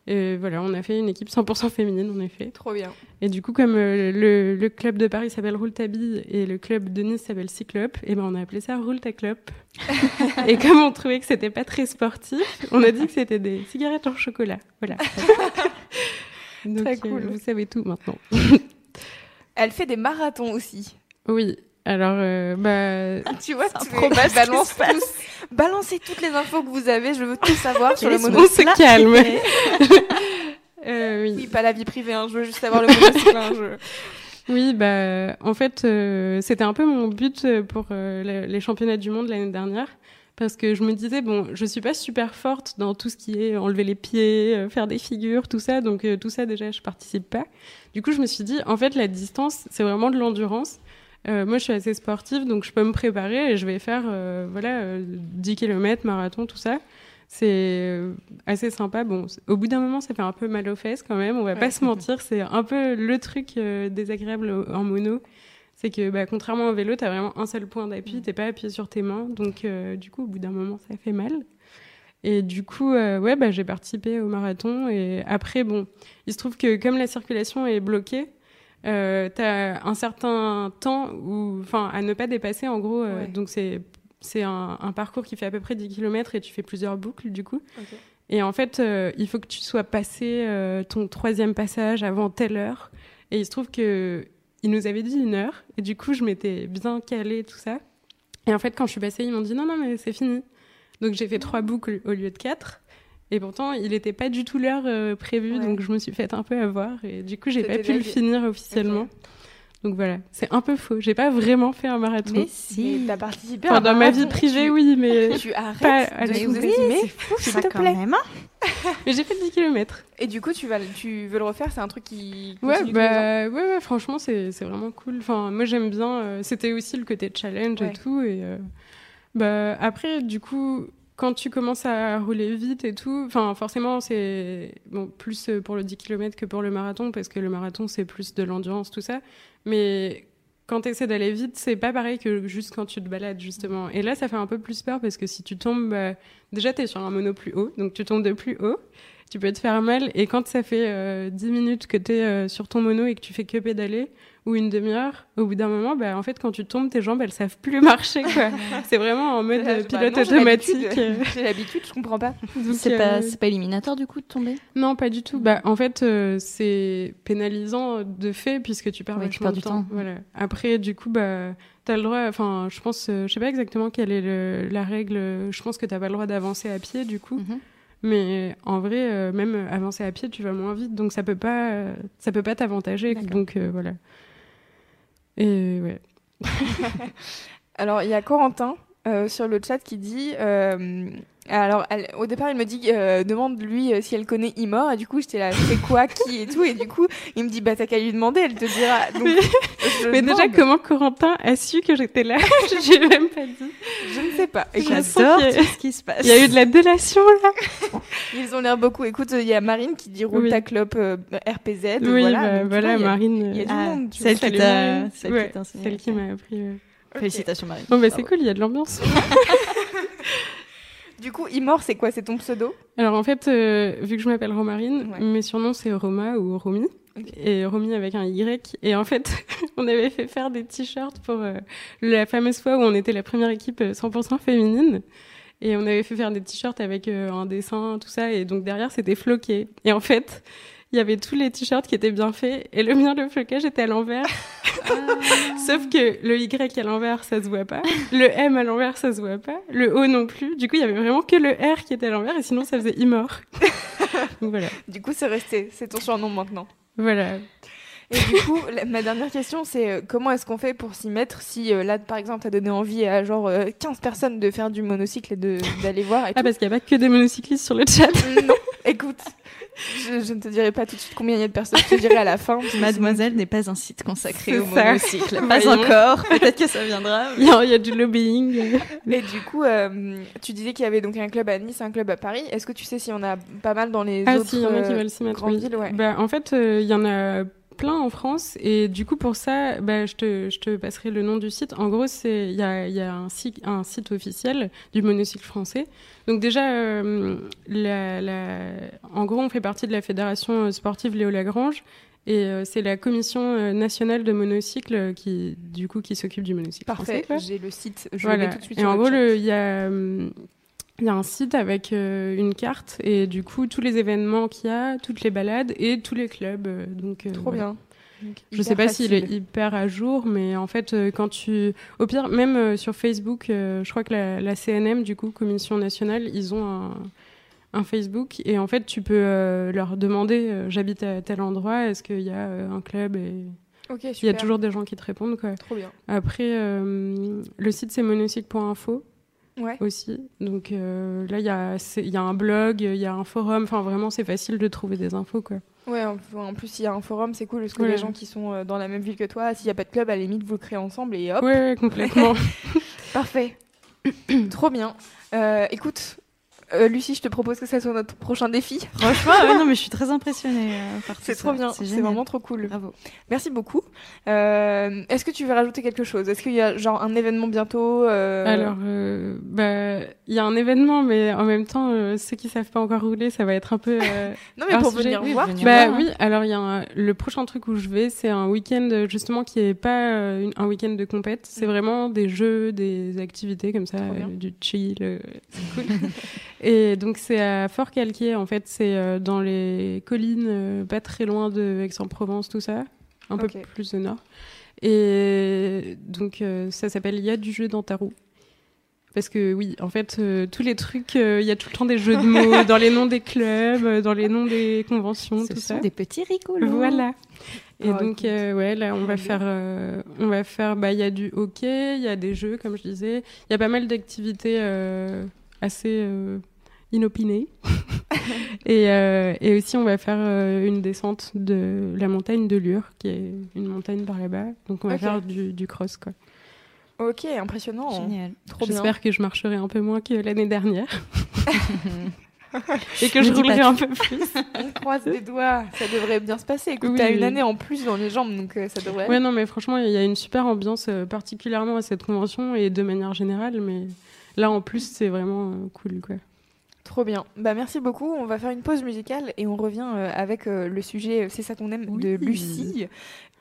et voilà, on a fait une équipe 100% féminine, en effet. Trop bien. Et du coup, comme euh, le, le, club de Paris s'appelle Rouletabille et le club de Nice s'appelle Cyclope, et ben on a appelé ça Rouletaclop. et comme on trouvait que c'était pas très sportif, on a dit que c'était des cigarettes en chocolat. Voilà. Donc, très cool. Euh, vous savez tout maintenant. Elle fait des marathons aussi. Oui, alors, euh, bah, ah, tu vois, tu balance tous, balancez toutes les infos que vous avez. Je veux tout savoir sur le monocycle. On se calme. euh, oui. oui. pas la vie privée. Hein. Je veux juste savoir le monocycle. Hein, Oui, bah, en fait, euh, c'était un peu mon but pour euh, les championnats du monde l'année dernière. Parce que je me disais, bon, je suis pas super forte dans tout ce qui est enlever les pieds, faire des figures, tout ça. Donc, tout ça, déjà, je participe pas. Du coup, je me suis dit, en fait, la distance, c'est vraiment de l'endurance. Euh, moi, je suis assez sportive, donc je peux me préparer et je vais faire euh, voilà, 10 euh, km, marathon, tout ça. C'est assez sympa. Bon, au bout d'un moment, ça fait un peu mal aux fesses quand même, on va pas se mentir. C'est un peu le truc désagréable en mono. C'est que, bah, contrairement au vélo, tu as vraiment un seul point d'appui, mm. t'es pas appuyé sur tes mains. Donc, du coup, au bout d'un moment, ça fait mal. Et du coup, ouais, bah, j'ai participé au marathon. Et après, bon, il se trouve que comme la circulation est bloquée, euh, tu as un certain temps où, enfin, à ne pas dépasser en gros. Euh, donc c'est c'est un, un, parcours qui fait à peu près 10 km et tu fais plusieurs boucles du coup. Et en fait, euh, il faut que tu sois passé euh, ton troisième passage avant telle heure. Et il se trouve que il nous avait dit une heure. Et du coup, je m'étais bien calée tout ça. Et en fait, quand je suis passée, ils m'ont dit non, non, mais c'est fini. Donc j'ai fait trois boucles au lieu de quatre. Et pourtant, il n'était pas du tout l'heure euh, prévue, donc je me suis fait un peu avoir. Et du coup, j'ai pas pu le finir officiellement. Donc voilà, c'est un peu faux. J'ai pas vraiment fait un marathon. Mais si, t'as participé. Enfin, dans ma vie privée, oui, mais tu arrêtes pas de sous-estimer, s'il te plaît. Même. mais j'ai fait 10 km. Et du coup, tu vas, tu veux le refaire C'est un truc qui. Ouais, bah, ouais, ouais, franchement, c'est, c'est vraiment cool. Enfin, moi, j'aime bien. Euh, c'était aussi le côté challenge et tout. Et euh, bah, après, du coup, quand tu commences à rouler vite et tout, enfin forcément c'est plus pour le 10 km que pour le marathon parce que le marathon c'est plus de l'endurance tout ça, mais quand tu essaies d'aller vite, c'est pas pareil que juste quand tu te balades justement. Et là ça fait un peu plus peur parce que si tu tombes bah, déjà tu es sur un mono plus haut, donc tu tombes de plus haut, tu peux te faire mal et quand ça fait euh, 10 minutes que tu es euh, sur ton mono et que tu fais que pédaler, ou une demi-heure, au bout d'un moment, bah, en fait, quand tu tombes, tes jambes, elles savent plus marcher. C'est vraiment en mode bah, pilote automatique. J'ai l'habitude, je comprends pas. C'est pas, euh, pas éliminateur du coup de tomber? Non, pas du tout. Bah, en fait, euh, c'est pénalisant de fait puisque tu perds, ouais, du temps. Voilà. Après, du coup, bah, tu as le droit, enfin, je pense, euh, je sais pas exactement quelle est la règle, je pense que tu pas le droit d'avancer à pied du coup. Mhm. Mais en vrai, même avancer à pied, tu vas moins vite, donc ça peut pas, ça peut pas t'avantager. Donc voilà. Et ouais. Alors, il y a Corentin euh, sur le chat qui dit. euh, alors, elle- au départ, il me dit, euh, demande lui euh, si elle connaît Imor, et du coup, j'étais là, c'est quoi, qui et tout, et du coup, il me dit, bah t'as qu'à lui demander, elle te dira. Donc, Mais déjà, comment Corentin a su que j'étais là? J'ai même pas dit. je ne sais pas. Écoute, J'adore qu'il y a- tout ce qui se passe. Il y a eu de la délation là. ils ont l'air beaucoup. Écoute, il y a Marine qui dit roule Oui. ta clope euh, RPZ. Oui, voilà, bah, donc, tu voilà, vois, il y a- Marine. il y a du Ah, monde. tu celle qui Salut, t'a Marine. celle Ouais, qui t'a enseigné. Celle qui m'a appris. ouais. Félicitations Marie. Bon, bah, c'est cool, il y a de l'ambiance. Coup, Imor, c'est quoi C'est ton pseudo Alors en fait, euh, vu que je m'appelle Romarine, Ouais. mes surnoms c'est Roma ou Romy. Et Romy avec un Y. Et en fait, on avait fait faire des t-shirts pour euh, la fameuse fois où on était la première équipe euh, 100% féminine. Et on avait fait faire des t-shirts avec euh, un dessin, tout ça. Et donc derrière, c'était floqué. Et en fait, il y avait tous les t-shirts qui étaient bien faits. Et le mien, le flocage était à l'envers. Sauf que le Y à l'envers, ça se voit pas. Le M à l'envers, ça se voit pas. Le O non plus. Du coup, il y avait vraiment que le R qui était à l'envers. Et sinon, ça faisait Imor. donc voilà. Du coup, c'est resté. C'est ton surnom maintenant. Voilà. Et du coup, la- ma dernière question, c'est euh, comment est-ce qu'on fait pour s'y mettre si euh, là, par exemple, t'as donné envie à genre euh, 15 personnes de faire du monocycle et d'aller voir et Ah, tout? parce qu'il n'y a pas que des monocyclistes sur le chat. Non, écoute, je, je ne te dirai pas tout de suite combien il y a de personnes, je te dirai à la fin. Mademoiselle n'est pas un site consacré au ça. monocycle. Pas Voyons. encore. Peut-être que ça viendra. Il y, a, il y a du lobbying. Et du coup, euh, tu disais qu'il y avait donc un club à Nice, un club à Paris. Est-ce que tu sais s'il y en a pas mal dans les Ah, autres si, il y en a qui euh, veulent s'y mettre. grandes oui. villes, ouais. Bah, en fait, euh, il y en a plein en France. Et du coup, pour ça, bah, je, te, je te passerai le nom du site. En gros, il y a, y a un, site, un site officiel du monocycle français. Donc déjà, euh, la, la... en gros, on fait partie de la fédération sportive Léo Lagrange. Et euh, c'est la commission euh, nationale de monocycle qui, du coup, qui s'occupe du monocycle Parfait, français. j'ai le site, je Voilà. le mets tout de suite Et en gros, il y a, hum, il y a un site avec euh, une carte et du coup tous les événements qu'il y a, toutes les balades et tous les clubs. euh, donc euh, Trop voilà. bien. Donc, Je sais hyper pas s'il est hyper à jour, mais en fait, euh, quand tu, au pire, même euh, sur Facebook, euh, je crois que la, la CNM, du coup, Commission nationale, ils ont un, un Facebook et en fait, tu peux euh, leur demander, euh, j'habite à tel endroit, est-ce qu'il y a euh, un club et il y a toujours des gens qui te répondent quoi. Trop bien. Après, euh, le site c'est monocycle.info Ouais. aussi. Donc euh, là, il y y a un blog, il y a un forum. Enfin, vraiment, c'est facile de trouver des infos, quoi. Ouais, en, plus, il y a un forum, c'est cool parce que Ouais. les gens qui sont euh, dans la même ville que toi, s'il n'y a pas de club, à la limite, vous le créez ensemble et hop. Ouais, ouais, complètement. Parfait. Trop bien. Euh, écoute, euh, Lucie, je te propose que ça soit notre prochain défi. Franchement, ouais, non, mais je suis très impressionnée euh, par tout C'est ça. trop bien. C'est vraiment trop cool. Bravo. Merci beaucoup. Euh, Est-ce que tu veux rajouter quelque chose? Est-ce qu'il y a genre un événement bientôt euh, Alors, euh, bah, il y a un événement, mais en même temps, euh, ceux qui savent pas encore rouler, ça va être un peu. euh, Non, mais pour sujet- venir oui, voir. venir tu Bah vois, oui, alors il y a un- le prochain truc où je vais, c'est un week-end justement qui est pas euh, une- un week-end de compète, c'est Mm. vraiment des jeux, des activités comme ça, euh, du chill, euh, c'est cool. Et donc c'est à Fort-Calquier en fait, c'est euh, dans les collines, euh, pas très loin de Aix-en-Provence, tout ça, un peu plus au nord. Et donc euh, ça s'appelle Il y a du jeu dans ta roue. Parce que oui, en fait, euh, tous les trucs, euh, il y a tout le temps des jeux de mots dans les noms des clubs, dans les noms des conventions, Ce tout sont ça. des petits rigolos. Voilà. Et Oh, donc, euh, ouais, là, on va faire, on va faire, bah, il y a du hockey, il y a des jeux, comme je disais, il y a pas mal d'activités assez euh, inopinées. et, euh, et aussi, on va faire euh, une descente de la montagne de Lure, qui est une montagne par là-bas. Donc, on va faire du, du cross, quoi. Ok, impressionnant. Génial. Trop bien. J'espère que je marcherai un peu moins que l'année dernière. et que je roulerai un peu plus. On croise les doigts. Ça devrait bien se passer. Écoute, Oui, t'as une année en plus dans les jambes, donc ça devrait. Ouais, non, mais franchement, il y a une super ambiance, euh, particulièrement à cette convention et de manière générale. Mais là, en plus, c'est vraiment euh, cool, quoi. Trop bien. Bah merci beaucoup. On va faire une pause musicale et on revient euh, avec euh, le sujet C'est ça qu'on aime de. Lucie.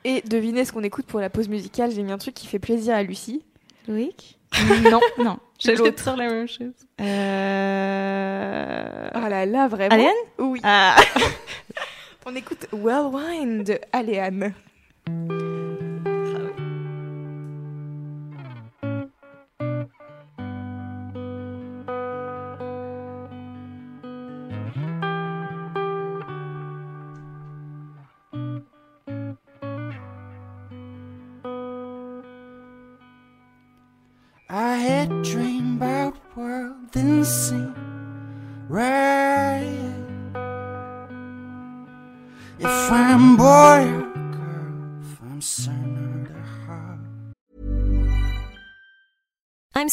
Et devinez ce qu'on écoute pour la pause musicale. J'ai mis un truc qui fait plaisir à Lucie. Loïc? Non. Non. J'allais l'autre. te dire la même chose. Euh... Oh là là, vraiment. Alien? Oui. Ah. On écoute Whirlwind de Aléane.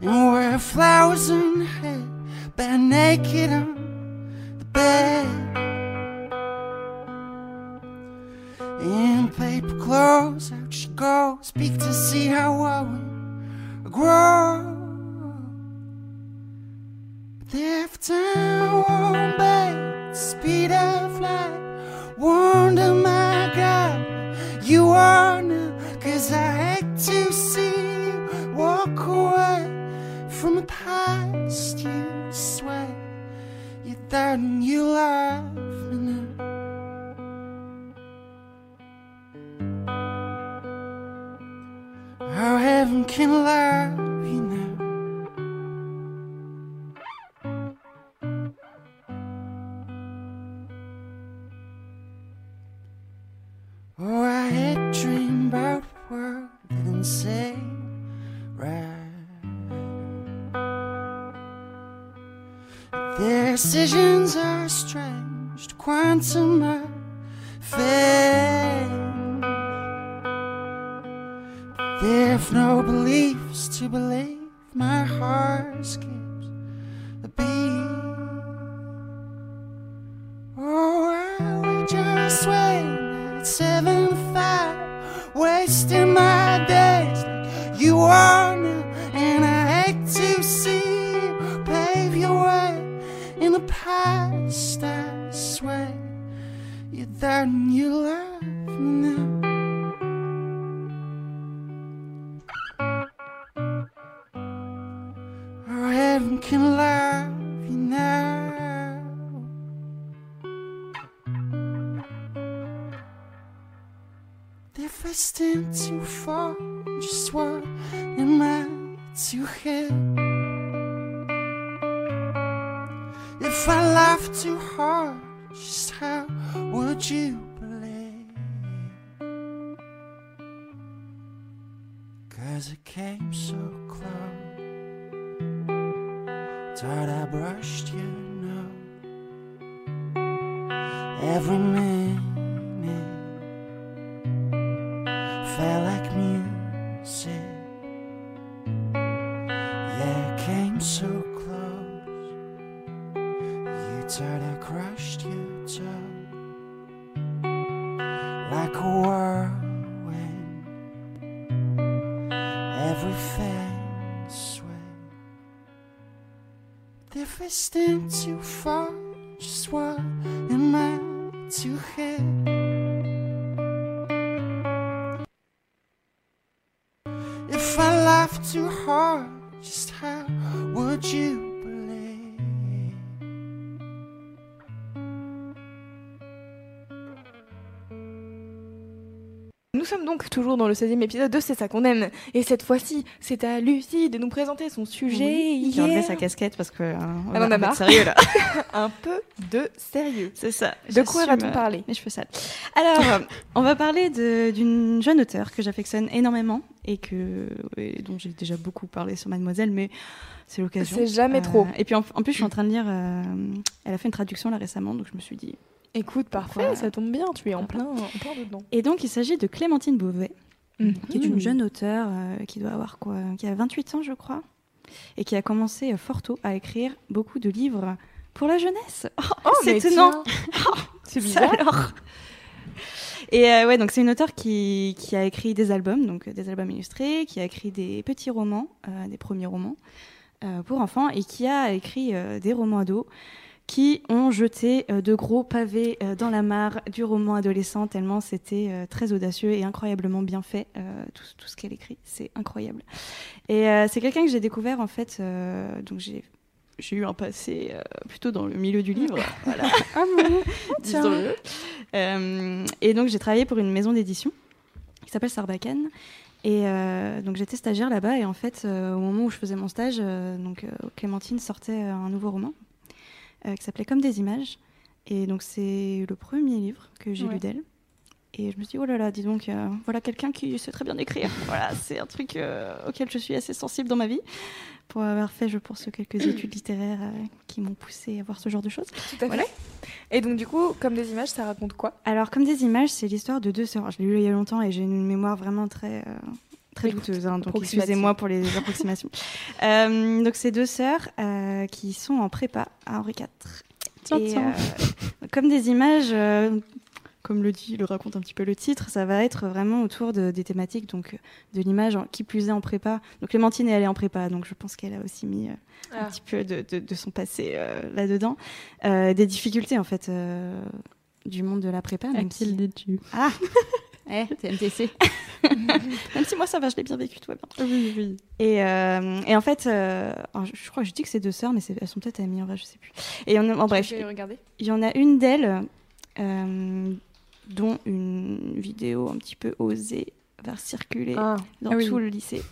And wear flowers in hair, bare naked on the bed. In paper clothes, out she goes, speak to see how I will grow. But if time won't the speed of light, wonder my God, you are now, cause I hate to see past you swear you thought you love me now. How heaven can love you now. Oh, I had dreamed about a world say right. Their decisions are strange, to quantum are fate. They've no beliefs to believe, my heart skips a beat. Oh, I would just wait at seven five, wasting my days like you are now, and I hate to see the past. I swear you thought you love me now. Or heaven can love you now. If I stand too far, just what am I to hit? If I laugh too hard, just how would you believe? Cause it came so close. Thought I brushed you know every minute toujours dans le 16e épisode de C'est ça qu'on aime. Et cette fois-ci, c'est à Lucie de nous présenter son sujet. Qui hier. enlevait sa casquette parce que. euh, on Elle en a marre. Sérieux là. Un peu de sérieux. C'est ça. De quoi va-t-on euh, parler Mes cheveux sales. Alors, euh, on va parler d'une jeune auteure que j'affectionne énormément et que et dont j'ai déjà beaucoup parlé sur Mademoiselle, mais c'est l'occasion. C'est jamais trop. Et puis en, en plus, je suis en train de lire. euh, elle a fait une traduction là récemment, donc je me suis dit. Écoute, parfait, ça tombe bien, tu es en plein, en plein dedans. Et donc, il s'agit de Clémentine Beauvais, qui est une Mhm. jeune auteure euh, qui doit avoir quoi, qui a 28 ans, je crois, et qui a commencé euh, fort tôt à écrire beaucoup de livres pour la jeunesse. Oh, c'est mais étonnant. tiens. C'est bizarre. alors. Et euh, ouais, donc c'est une auteure qui, qui a écrit des albums, donc des albums illustrés, qui a écrit des petits romans, euh, des premiers romans euh, pour enfants, et qui a écrit des romans ados qui ont jeté euh, de gros pavés euh, dans la mare du roman adolescent, tellement c'était euh, très audacieux et incroyablement bien fait, tout, tout ce qu'elle écrit, c'est incroyable. Et c'est quelqu'un que j'ai découvert en fait, donc j'ai j'ai eu un passé euh, plutôt dans le milieu du livre, voilà. Ah bon disons-le. Euh, et donc j'ai travaillé pour une maison d'édition qui s'appelle Sarbacane. Et euh, donc j'étais stagiaire là-bas et en fait au moment où je faisais mon stage, donc Clémentine sortait un nouveau roman qui s'appelait Comme des images. Et donc c'est le premier livre que j'ai Ouais. lu d'elle. Et je me suis dit, oh là là, dis donc, euh, voilà quelqu'un qui sait très bien écrire. voilà, c'est un truc euh, auquel je suis assez sensible dans ma vie, pour avoir fait, je pense, quelques études littéraires euh, qui m'ont poussé à voir ce genre de choses. Tout à Voilà. fait. Et donc, du coup, comme des images, ça raconte quoi? Alors, comme des images, c'est l'histoire de deux sœurs. Je l'ai lu il y a longtemps et j'ai une mémoire vraiment très, euh, très douteuse. hein, donc, excusez-moi pour les approximations. Euh, donc, c'est deux sœurs euh, qui sont en prépa à Henri IV. Tiens, Et, tiens. euh, comme des images, comme le dit, le raconte un petit peu le titre, ça va être vraiment autour de, des thématiques, donc de l'image, qui plus est en prépa. Donc Clémentine est allée en prépa, donc je pense qu'elle a aussi mis un Ah. petit peu de, de- de son passé là-dedans. Des difficultés, en fait, du monde de la prépa. À Même qui si... dis-tu? Ah Eh, TMTC Même si moi ça va, je l'ai bien vécu, tout va bien. Oui, oui. Et, euh, et en fait, euh, alors, je, je crois que je dis que c'est deux sœurs, mais elles sont peut-être amies en vrai, je sais plus. Et on, en bref, il y en a une d'elles euh, dont une vidéo un petit peu osée va circuler Ah. dans Ah oui. tout le lycée.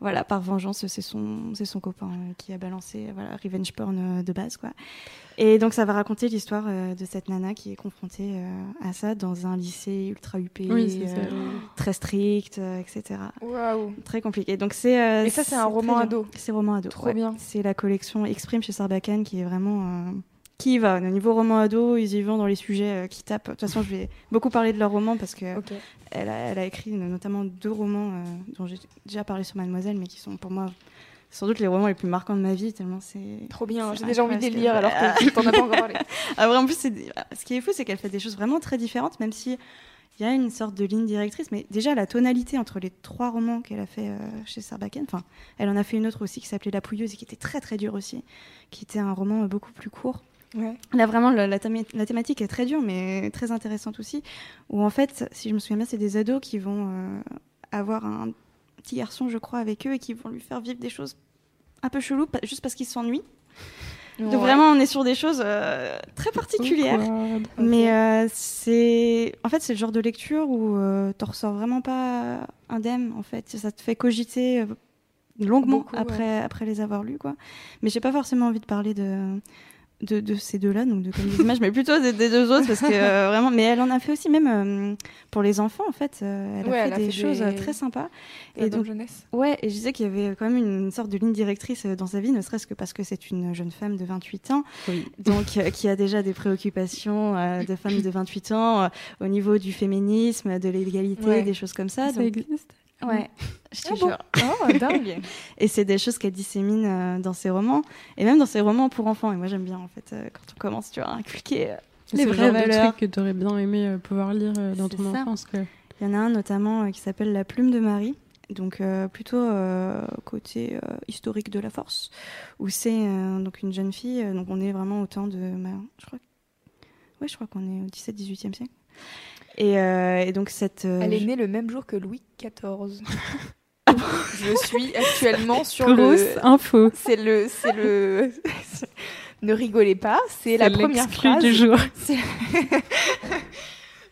Voilà, par vengeance, c'est son, c'est son copain euh, qui a balancé voilà, revenge porn euh, de base, quoi. Et donc, ça va raconter l'histoire euh, de cette nana qui est confrontée euh, à ça dans un lycée ultra huppé, Oui, euh, très strict, euh, etc. Waouh. Très compliqué. Donc, c'est. euh, Et ça, c'est un roman ado. C'est roman ado. Trop ouais. bien. C'est la collection Exprime chez Sarbacane qui est vraiment. euh, qui y va. Au niveau roman ado, ils y vont dans les sujets euh, qui tapent. De toute façon, je vais beaucoup parler de leur roman parce que elle, a, elle a écrit notamment deux romans euh, dont j'ai déjà parlé sur Mademoiselle, mais qui sont pour moi sans doute les romans les plus marquants de ma vie, tellement c'est. Trop bien. J'ai déjà envie de les lire alors que t'en as pas encore parlé. Ah, en plus, des- ce qui est fou, c'est qu'elle fait des choses vraiment très différentes, même si il y a une sorte de ligne directrice. Mais déjà, la tonalité entre les trois romans qu'elle a fait euh, chez Sarbacane, enfin, elle en a fait une autre aussi qui s'appelait La Pouilleuse et qui était très très dure aussi, qui était un roman beaucoup plus court. Ouais. Là, vraiment, la, la théma- la thématique est très dure, mais très intéressante aussi. Où en fait, si je me souviens bien, c'est des ados qui vont euh, avoir un petit garçon, je crois, avec eux et qui vont lui faire vivre des choses un peu cheloues, juste parce qu'ils s'ennuient. Donc vraiment, on est sur des choses euh, très particulières. Mais euh, c'est, en fait, c'est le genre de lecture où euh, t'en ressors vraiment pas indemne. En fait, ça te fait cogiter longuement Beaucoup, après après les avoir lus, quoi. Mais j'ai pas forcément envie de parler de de, de ces deux-là, donc de comme des images, mais plutôt des, des deux autres parce que euh, vraiment. Mais elle en a fait aussi même euh, pour les enfants, en fait. euh, elle a fait elle a des fait choses des- très sympas. Et donc, jeunesse. Ouais, et je disais qu'il y avait quand même une sorte de ligne directrice dans sa vie, ne serait-ce que parce que c'est une jeune femme de 28 ans, Oui. donc qui a déjà des préoccupations de femme de 28 ans au niveau du féminisme, de l'égalité, Ouais. des choses comme ça. Ça donc- existe Ouais, je te Ah bon jure. Oh, dingue. Et c'est des choses qu'elle dissémine euh, dans ses romans, et même dans ses romans pour enfants. Et moi, j'aime bien, en fait, euh, quand on commence, tu vois, à inculquer euh, les vraies valeurs. truc que tu aurais bien aimé euh, pouvoir lire euh, dans ton ça. enfance. Quoi. Il y en a un notamment euh, qui s'appelle La plume de Marie, donc euh, plutôt euh, côté euh, historique de la force, où c'est euh, donc une jeune fille, euh, donc on est vraiment au temps de, ma- je crois, ouais, je crois qu'on est au 17-18e siècle. Et, euh, et donc cette, euh, Elle est née le même jour que Louis XIV. Je suis actuellement sur Grosse le. info. C'est le, c'est le. ne rigolez pas, c'est la première phrase. du jour.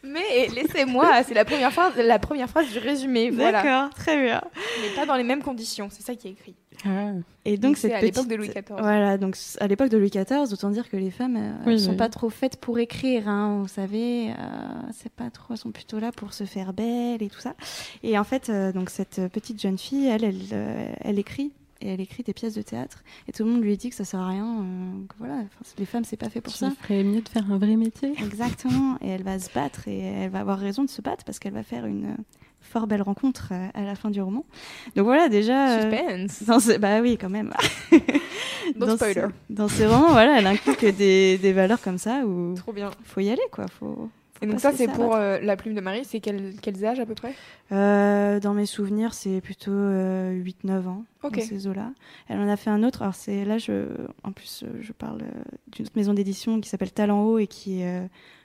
Mais laissez-moi, c'est la première phrase, la première phrase du résumé, voilà. D'accord, très bien. Mais pas dans les mêmes conditions, c'est ça qui est écrit. Ah. Et donc, c'est à l'époque de Louis XIV. Voilà, donc à l'époque de Louis XIV, autant dire que les femmes euh, Oui, elles sont oui. pas trop faites pour écrire, hein, vous savez, euh, c'est pas trop, elles sont plutôt là pour se faire belle et tout ça. Et en fait, euh, donc cette petite jeune fille, elle, elle, euh, elle écrit. Et elle écrit des pièces de théâtre. Et tout le monde lui dit que ça sert à rien. euh, que voilà, les femmes, c'est pas fait pour Tu ça. ferais mieux de faire un vrai métier. Exactement. Et elle va se battre et elle va avoir raison de se battre parce qu'elle va faire une euh, fort belle rencontre euh, à la fin du roman. Donc voilà, déjà. euh, Suspense. dans ce- Bah oui, quand même. No dans spoiler. ce- dans ces romans, voilà, elle inculque des, des valeurs comme ça où Trop bien. faut y aller, quoi. Faut, Et donc ça, c'est pour euh, la plume de Marie. C'est quel, quels âges à peu près? Euh, dans mes souvenirs, c'est plutôt euh, 8-9 ans, Ok. dans ces eaux-là. Elle en a fait un autre. Alors, c'est là, je, en plus, euh, je parle d'une autre maison d'édition qui s'appelle Talent Haut et qui,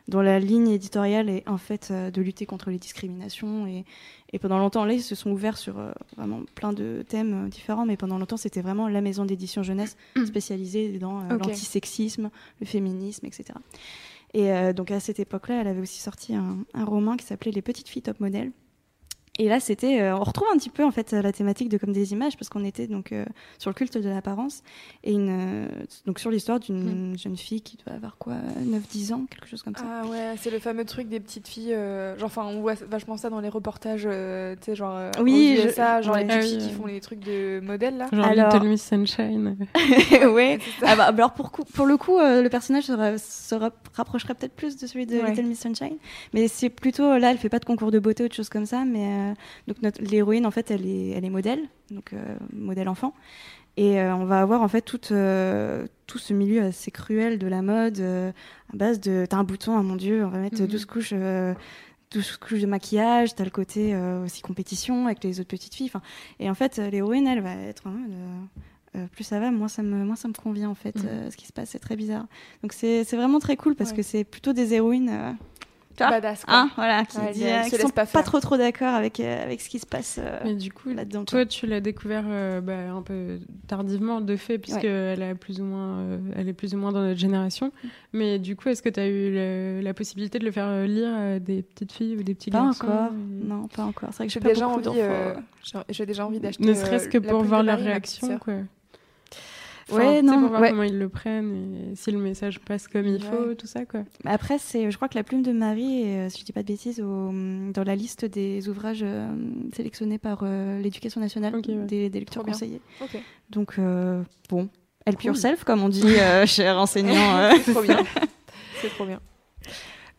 dont la ligne éditoriale est en fait de lutter contre les discriminations. Et, et pendant longtemps, là, ils se sont ouverts sur vraiment plein de thèmes différents, mais pendant longtemps, c'était vraiment la maison d'édition jeunesse spécialisée dans euh, Ok. l'antisexisme, le féminisme, etc. Et euh, donc à cette époque-là, elle avait aussi sorti un, un roman qui s'appelait Les petites filles top modèles. Et là, c'était, euh, on retrouve un petit peu en fait la thématique de comme des images parce qu'on était donc euh, sur le culte de l'apparence et une, euh, donc sur l'histoire d'une jeune fille qui doit avoir quoi, 9-10 ans, quelque chose comme ça. Ah ouais, c'est le fameux truc des petites filles. euh, genre, enfin, on voit vachement ça dans les reportages, euh, tu sais, genre euh, Oui, je- USA, genre les petites oui, filles qui font les trucs de modèles là. Genre Alors- Little Miss Sunshine. ouais. Ça. Ah bah, alors pour, coup- pour le coup, euh, le personnage se, ra- se ra- rapprocherait peut-être plus de celui de Ouais. Little Miss Sunshine, mais c'est plutôt là, elle fait pas de concours de beauté ou de choses comme ça, mais euh, donc notre l'héroïne en fait, elle est, elle est modèle, donc euh, modèle enfant, et euh, on va avoir en fait tout, euh, tout ce milieu assez cruel de la mode euh, à base de t'as un bouton, ah mon dieu, on va mettre Mhm. 12 couches. euh, 12 couches de maquillage, t'as le côté euh, aussi compétition avec les autres petites filles. Et en fait, euh, l'héroïne, elle va être en mode, euh, euh, plus ça va, moins ça me, moins ça me convient en fait. Mhm. euh, ce qui se passe, c'est très bizarre. Donc c'est c'est vraiment très cool parce Ouais. que c'est plutôt des héroïnes. Badass quoi. hein, voilà, qui, Ouais, dit, elle euh, qui sont pas trop trop d'accord avec euh, avec ce qui se passe euh, Mais du coup, là-dedans. toi, tu l'as découvert euh, bah, un peu tardivement, de fait, puisque elle, a plus ou moins, euh, elle est plus ou moins dans notre génération. Mm. Mais du coup, est-ce que tu as eu le- la possibilité de le faire lire à des petites filles ou des petits Pas garçons encore, et- non, pas encore. C'est vrai que J'ai déjà beaucoup envie, j'ai- déjà envie d'acheter. Ne serait-ce que pour voir leur réaction, sœur. Quoi. Ouais, non, pour voir ouais. comment ils le prennent et si le message passe comme il faut, tout ça, quoi. Après, c'est, je crois que la plume de Marie est, euh, si je dis pas de bêtises, au- dans la liste des ouvrages euh, sélectionnés par euh, l'éducation nationale, ouais. des, des lectures Trop conseillées. Donc, euh, bon, help Cool. yourself, comme on dit, cher enseignant. C'est trop bien. C'est trop bien.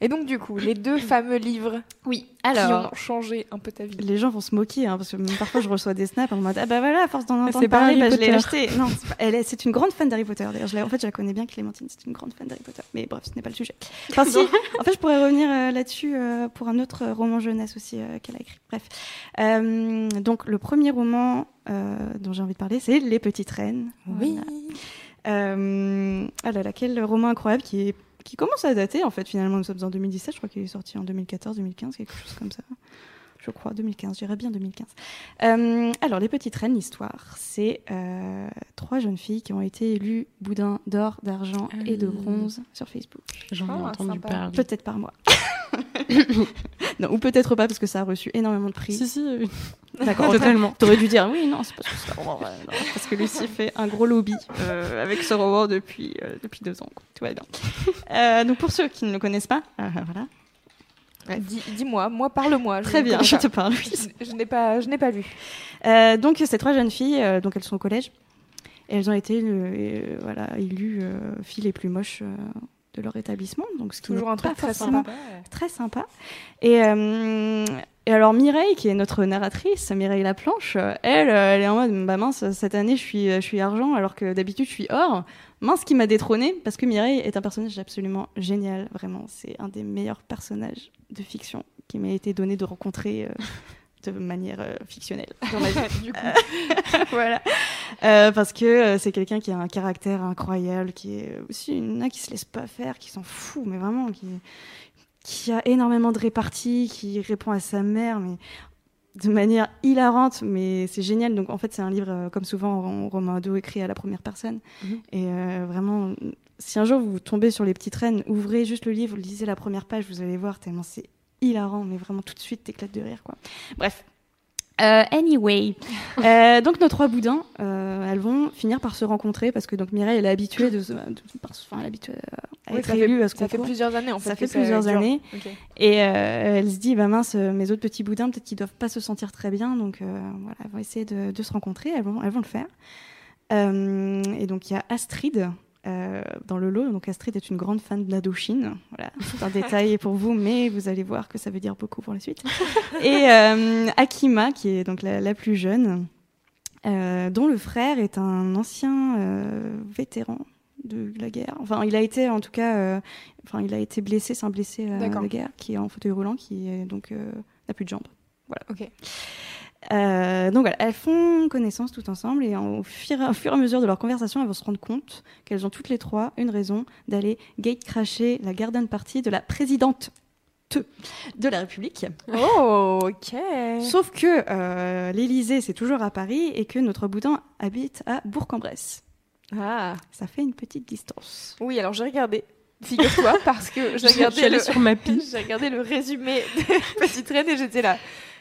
Et donc du coup, les deux fameux livres Oui, qui alors. ont changé un peu ta vie. Les gens vont se moquer, hein, parce que même parfois je reçois des snaps en mode Ah bah voilà, à force d'en entendre parler, bah, je l'ai acheté. Non, c'est pas- elle est, c'est une grande fan d'Harry Potter. D'ailleurs, je en fait, je la connais bien, Clémentine, c'est une grande fan d'Harry Potter. Mais bref, ce n'est pas le sujet. Enfin, si, en fait, je pourrais revenir euh, là-dessus euh, pour un autre roman jeunesse aussi euh, qu'elle a écrit. Bref. Euh, donc, le premier roman euh, dont j'ai envie de parler, c'est Les Petites Reines. Voilà. Euh, ah là là, quel roman incroyable qui, est, qui commence à dater en fait finalement. Nous sommes en 2017, je crois qu'il est sorti en 2014-2015, quelque chose comme ça. Je crois 2015, j'irais bien 2015. Euh, alors, Les Petites Reines, l'histoire, c'est euh, trois jeunes filles qui ont été élues boudin d'or, d'argent et de oui. bronze sur Facebook. J'en ai Ah, entendu sympa. parler. Peut-être par moi. non, ou peut-être pas parce que ça a reçu énormément de prix. Si, si, euh, D'accord, totalement. T'aurais dû dire oui, non, c'est parce que c'est un roman vrai, non, parce que Lucie fait un gros lobby euh, avec ce roman depuis, euh, depuis deux ans. quoi. Tout va bien. Euh, donc pour ceux qui ne le connaissent pas, euh, voilà. Ouais. Dis-moi, moi, parle-moi. Très bien, je pas. te parle. oui. Je, je n'ai pas, je n'ai pas lu. Euh, donc ces trois jeunes filles, euh, donc elles sont au collège, et elles ont été euh, voilà élues filles les plus moches de leur établissement. Donc ce qui Toujours un truc très sympa. très sympa. Et, et alors Mireille, qui est notre narratrice, Mireille Laplanche, elle, elle est en mode, bah mince, cette année je suis, je suis argent alors que d'habitude je suis or. Mince qui m'a détrônée parce que Mireille est un personnage absolument génial, vraiment. C'est un des meilleurs personnages de fiction qui m'a été donné de rencontrer euh, de manière euh, fictionnelle dans ma vie. du coup, voilà. Euh, parce que euh, c'est quelqu'un qui a un caractère incroyable, qui est aussi une qui se laisse pas faire, qui s'en fout, mais vraiment, qui, qui a énormément de répartie, qui répond à sa mère, mais de manière hilarante, mais c'est génial. Donc en fait, c'est un livre, euh, comme souvent en roman ado, écrit à la première personne. Mhm. Et euh, vraiment, si un jour vous tombez sur Les Petites Reines, ouvrez juste le livre, lisez la première page, vous allez voir, tellement c'est hilarant, mais vraiment tout de suite, t'éclates de rire, quoi. Bref. Euh, anyway, Euh, donc nos trois boudins, euh, elles vont finir par se rencontrer parce que donc Mireille elle est habituée de, se- de- enfin, elle est habituée à Oui, être élue à ce ça fait plusieurs années en fait. Ça fait plusieurs années. Et elle se dit, bah mince, mes autres petits boudins, peut-être qu'ils doivent pas se sentir très bien, donc voilà, elles vont essayer de, de se rencontrer, elles vont, elles vont le faire. Et donc il y a Astrid euh, dans le lot. Donc Astrid est une grande fan de l'Indochine. Voilà, c'est un détail pour vous, mais vous allez voir que ça veut dire beaucoup pour la suite. Et euh, Akima, qui est donc la, la plus jeune, euh, dont le frère est un ancien vétéran de la guerre. Enfin, il a été en tout cas, enfin, il a été blessé, c'est un blessé à la guerre qui est en fauteuil roulant, qui est donc n'a plus de jambes. Voilà. Ok. Euh, donc voilà, elles font connaissance tout ensemble et en- au fur, au fur et à mesure de leur conversation, elles vont se rendre compte qu'elles ont toutes les trois une raison d'aller gate cracher la garden party de la présidente de la République. Oh, ok. Sauf que euh, l'Élysée, c'est toujours à Paris et que notre boudin habite à Bourg-en-Bresse. Ah. Ça fait une petite distance. Oui, alors j'ai regardé. Figure-toi, parce que j'ai regardé, le... sur ma piste. j'ai regardé le résumé de Petite Reine et j'étais là.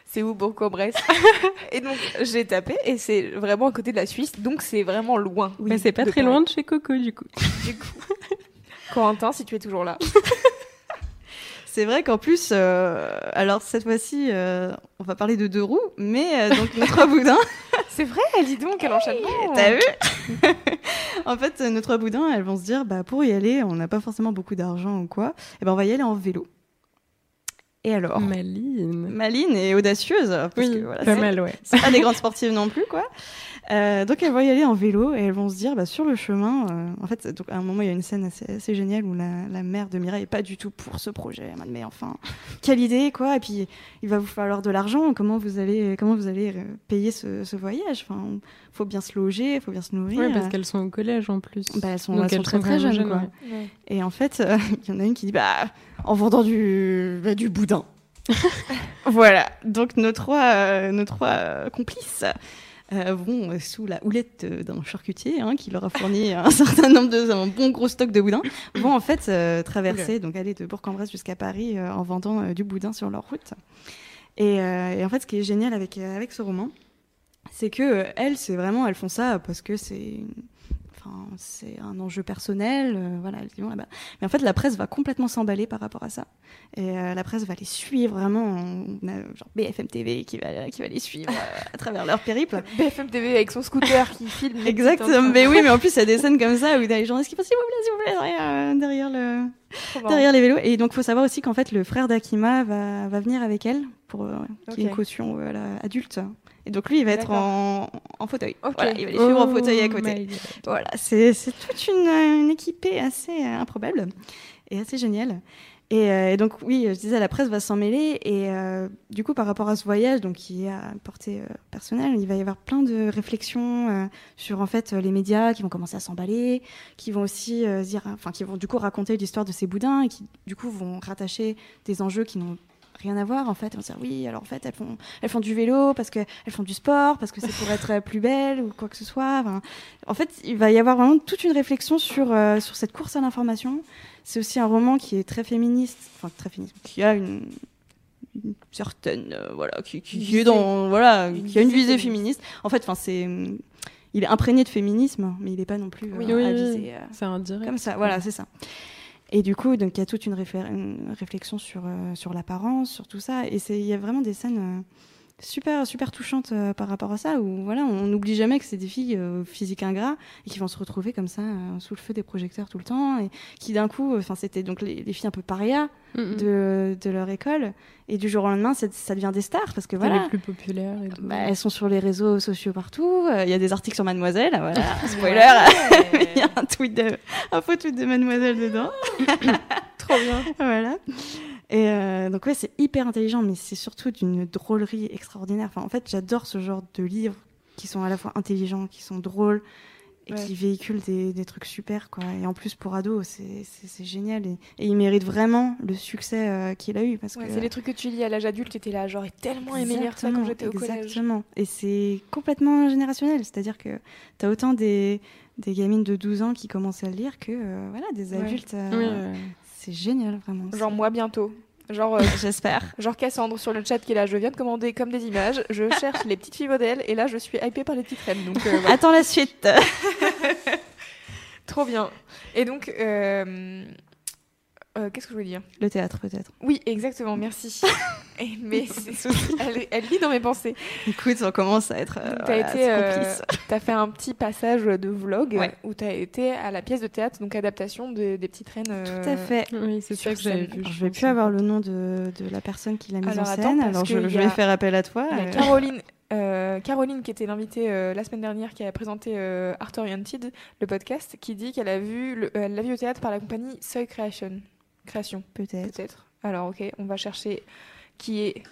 C'est où Bourg-en-Bresse Et donc j'ai tapé et c'est vraiment à côté de la Suisse, donc c'est vraiment loin. Mais c'est pas très Paris. loin de chez Coco, du coup. Du coup. Corentin, si tu es toujours là. C'est vrai qu'en plus, euh, alors cette fois-ci, euh, on va parler de deux roues, mais euh, donc notre boudin, C'est vrai, dis donc, quel enchaînement t'as vu En fait, euh, notre boudin, elles vont se dire, bah pour y aller, on n'a pas forcément beaucoup d'argent ou quoi, et ben on va y aller en vélo. Et alors Maline. Maline et audacieuse, parce Oui, que voilà, pas mal, ouais. c'est pas des grandes sportives non plus, quoi. Euh, donc elles vont y aller en vélo et elles vont se dire, bah, sur le chemin, euh, en fait, donc, à un moment il y a une scène assez, assez géniale où la, la mère de Mireille est pas du tout pour ce projet. Elle mais enfin, quelle idée, quoi. Et puis il va vous falloir de l'argent. Comment vous allez, comment vous allez euh, payer ce, ce voyage? Enfin, faut bien se loger, faut bien se nourrir. Ouais, parce qu'elles sont au collège en plus. Bah, elles sont, Donc elles sont très jeunes, quoi. ouais. Et en fait, euh, il y en a une qui dit bah en vendant du bah, du boudin. voilà. Donc nos trois nos trois complices euh, vont euh, sous la houlette euh, d'un charcutier hein, qui leur a fourni un certain nombre de un bon gros stock de boudin vont en fait euh, traverser donc aller de Bourg-en-Bresse jusqu'à Paris euh, en vendant du boudin sur leur route. Et, et en fait, ce qui est génial avec avec ce roman, c'est que elles, c'est vraiment elles font ça parce que c'est Enfin, c'est un enjeu personnel, euh, voilà. là-bas. Mais en fait, la presse va complètement s'emballer par rapport à ça. Et euh, la presse va les suivre vraiment. On a genre BFM TV qui va, qui va les suivre euh, à travers leur périple. BFM TV avec son scooter qui filme. Exactement. Mais oui, mais en plus, il y a des scènes comme ça où il y a les journalistes qui font s'il vous plaît, s'il vous plaît, derrière, euh, derrière le, derrière les vélos. Et donc, faut savoir aussi qu'en fait, le frère d'Akima va, va venir avec elle pour euh, qu'il y ait une caution adulte. Et donc, lui, il va être en, en fauteuil. Voilà, il va les suivre en Oh fauteuil à côté. my God. Voilà, c'est toute une, une équipée assez euh, improbable et assez géniale. Et, euh, et donc oui, je disais, la presse va s'en mêler et euh, du coup par rapport à ce voyage, donc qui est à portée euh, personnelle, il va y avoir plein de réflexions sur en fait les médias qui vont commencer à s'emballer, qui vont aussi dire, enfin qui vont du coup raconter l'histoire de ces boudins et qui du coup vont rattacher des enjeux qui n'ont rien à voir en fait. Vont se dire oui, alors en fait elles font elles font du vélo parce que elles font du sport parce que c'est pour être plus belle ou quoi que ce soit. Enfin, en fait, il va y avoir vraiment toute une réflexion sur, euh, sur cette course à l'information. C'est aussi un roman qui est très féministe, enfin très féministe, qui a une, une certaine, euh, voilà, qui, qui, est dans, voilà, Une qui a une visée féministe. féministe. En fait, enfin c'est, il est imprégné de féminisme, mais il n'est pas non plus euh, Oui, Oui, oui, euh, c'est un direct. comme ça. Voilà, c'est ça. Et du coup, il y a toute une, réflexion sur euh, sur l'apparence, sur tout ça, et il y a vraiment des scènes euh, super super touchantes euh, par rapport à ça où voilà, on n'oublie jamais que c'est des filles euh, physiques ingrats et qui vont se retrouver comme ça euh, sous le feu des projecteurs tout le temps et qui d'un coup, enfin c'était donc les, les filles un peu parias Mm, mm. de de leur école et du jour au lendemain, c'est- ça devient des stars parce que voilà. les plus populaires. Et tout. Bah, elles sont sur les réseaux sociaux partout. euh, Il y a des articles sur Mademoiselle. Voilà, spoiler. Ouais. Il y a un tweet de, un faux tweet de Mademoiselle dedans. Trop bien. voilà. Et euh, donc ouais, c'est hyper intelligent, mais c'est surtout d'une drôlerie extraordinaire. Enfin, en fait, j'adore ce genre de livres qui sont à la fois intelligents, qui sont drôles et Ouais. qui véhiculent des, des trucs super, quoi. Et en plus pour ados, c'est génial et, et il mérite vraiment le succès euh, qu'il a eu parce Ouais, que c'est les trucs que tu lis à l'âge adulte, t'étais là, j'aurais tellement aimé lire ça quand j'étais au collège. Exactement. Et c'est complètement générationnel. C'est-à-dire que tu as autant des, des gamines de 12 ans qui commencent à le lire que euh, voilà, des Ouais. adultes. euh, Oui, euh, C'est génial, vraiment. Genre moi bientôt. Genre, euh, J'espère. genre Cassandre sur le chat qui est là, je viens de commander comme des images, je cherche les petites filles modèles et là je suis hypée par les petites reines. Donc euh, voilà. Attends la suite. trop bien. Et donc, euh, euh, qu'est-ce que je voulais dire Le théâtre, peut-être. Oui, exactement, merci. Et, mais c'est- elle, elle lit dans mes pensées. Écoute, on commence à être. euh, voilà, t'as été, euh, complices. t'as fait un petit passage de vlog Ouais. où t'as été à la pièce de théâtre, donc adaptation de- des petites reines. euh, Tout à fait. oui, c'est ça que j'avais vu. Je vais plus avoir le nom de, de la personne qui l'a mise Alors, en attends, scène, alors je, vais a- faire appel à toi. Il y a euh, Caroline, euh, Caroline, qui était l'invitée euh, la semaine dernière, qui a présenté euh, Art Oriented, le podcast, qui dit qu'elle a vu, le- euh, elle l'a vu au théâtre par la compagnie Seuil Création. Création, Peut-être. peut-être. Alors, ok, on va chercher qui est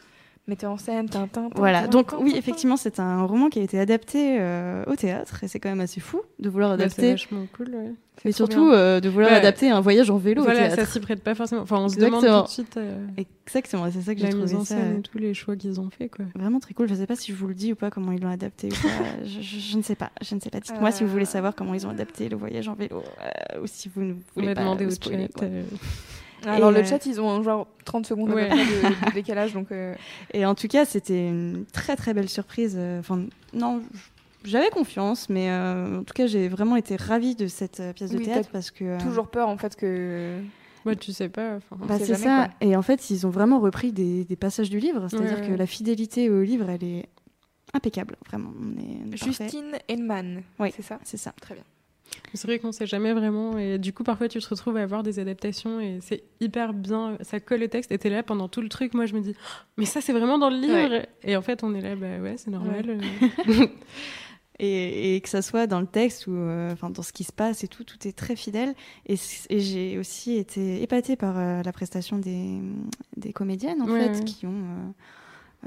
metteur en scène, Tintin. Voilà, Tintin, donc Tintin, oui, Tintin. effectivement, c'est un roman qui a été adapté euh, au théâtre et c'est quand même assez fou de vouloir Bah, c'est adapter, vachement cool. Ouais. mais surtout euh, de vouloir Ouais. adapter un voyage en vélo Voilà, au ça s'y prête pas forcément. Enfin, on se Exactement. demande tout de suite euh, Exactement, c'est ça que j'ai mise trouvé en ça scène euh, et tous les choix qu'ils ont fait, quoi. vraiment très cool. Je sais pas si je vous le dis ou pas comment ils l'ont adapté ou pas. je, je- je ne sais pas. Je ne sais pas. Dites-moi si vous voulez savoir comment ils ont adapté le voyage en vélo euh, ou si vous ne On voulez va pas demander me au spoiler, chat. Alors, Et, le euh, chat, ils ont genre 30 secondes Ouais. de, de décalage, donc. euh, Et en tout cas, c'était une très très belle surprise. euh, Enfin, non, j'avais confiance, mais euh, en tout cas, j'ai vraiment été ravie de cette euh, pièce de théâtre parce que. euh, toujours peur, en fait, que. Ouais, tu sais pas. Bah, c'est ça. Et en fait, ils ont vraiment repris des, des passages du livre. C'est-à-dire Ouais, que ouais. la fidélité au livre, elle est impeccable. Vraiment. On est, on est parfait. Justine Henman, Oui. c'est ça? C'est ça. Très bien. C'est vrai qu'on sait jamais vraiment. Et du coup, parfois, tu te retrouves à voir des adaptations et c'est hyper bien. Ça colle au texte. Et t'es là pendant tout le truc. Moi, je me dis, mais ça, c'est vraiment dans le livre. Et en fait, on est là, bah ouais, c'est normal. Et, et que ça soit dans le texte ou euh, dans ce qui se passe et tout, tout est très fidèle. Et, j'ai aussi été épatée par euh, la prestation des, des comédiennes en Ouais, fait qui ont. euh,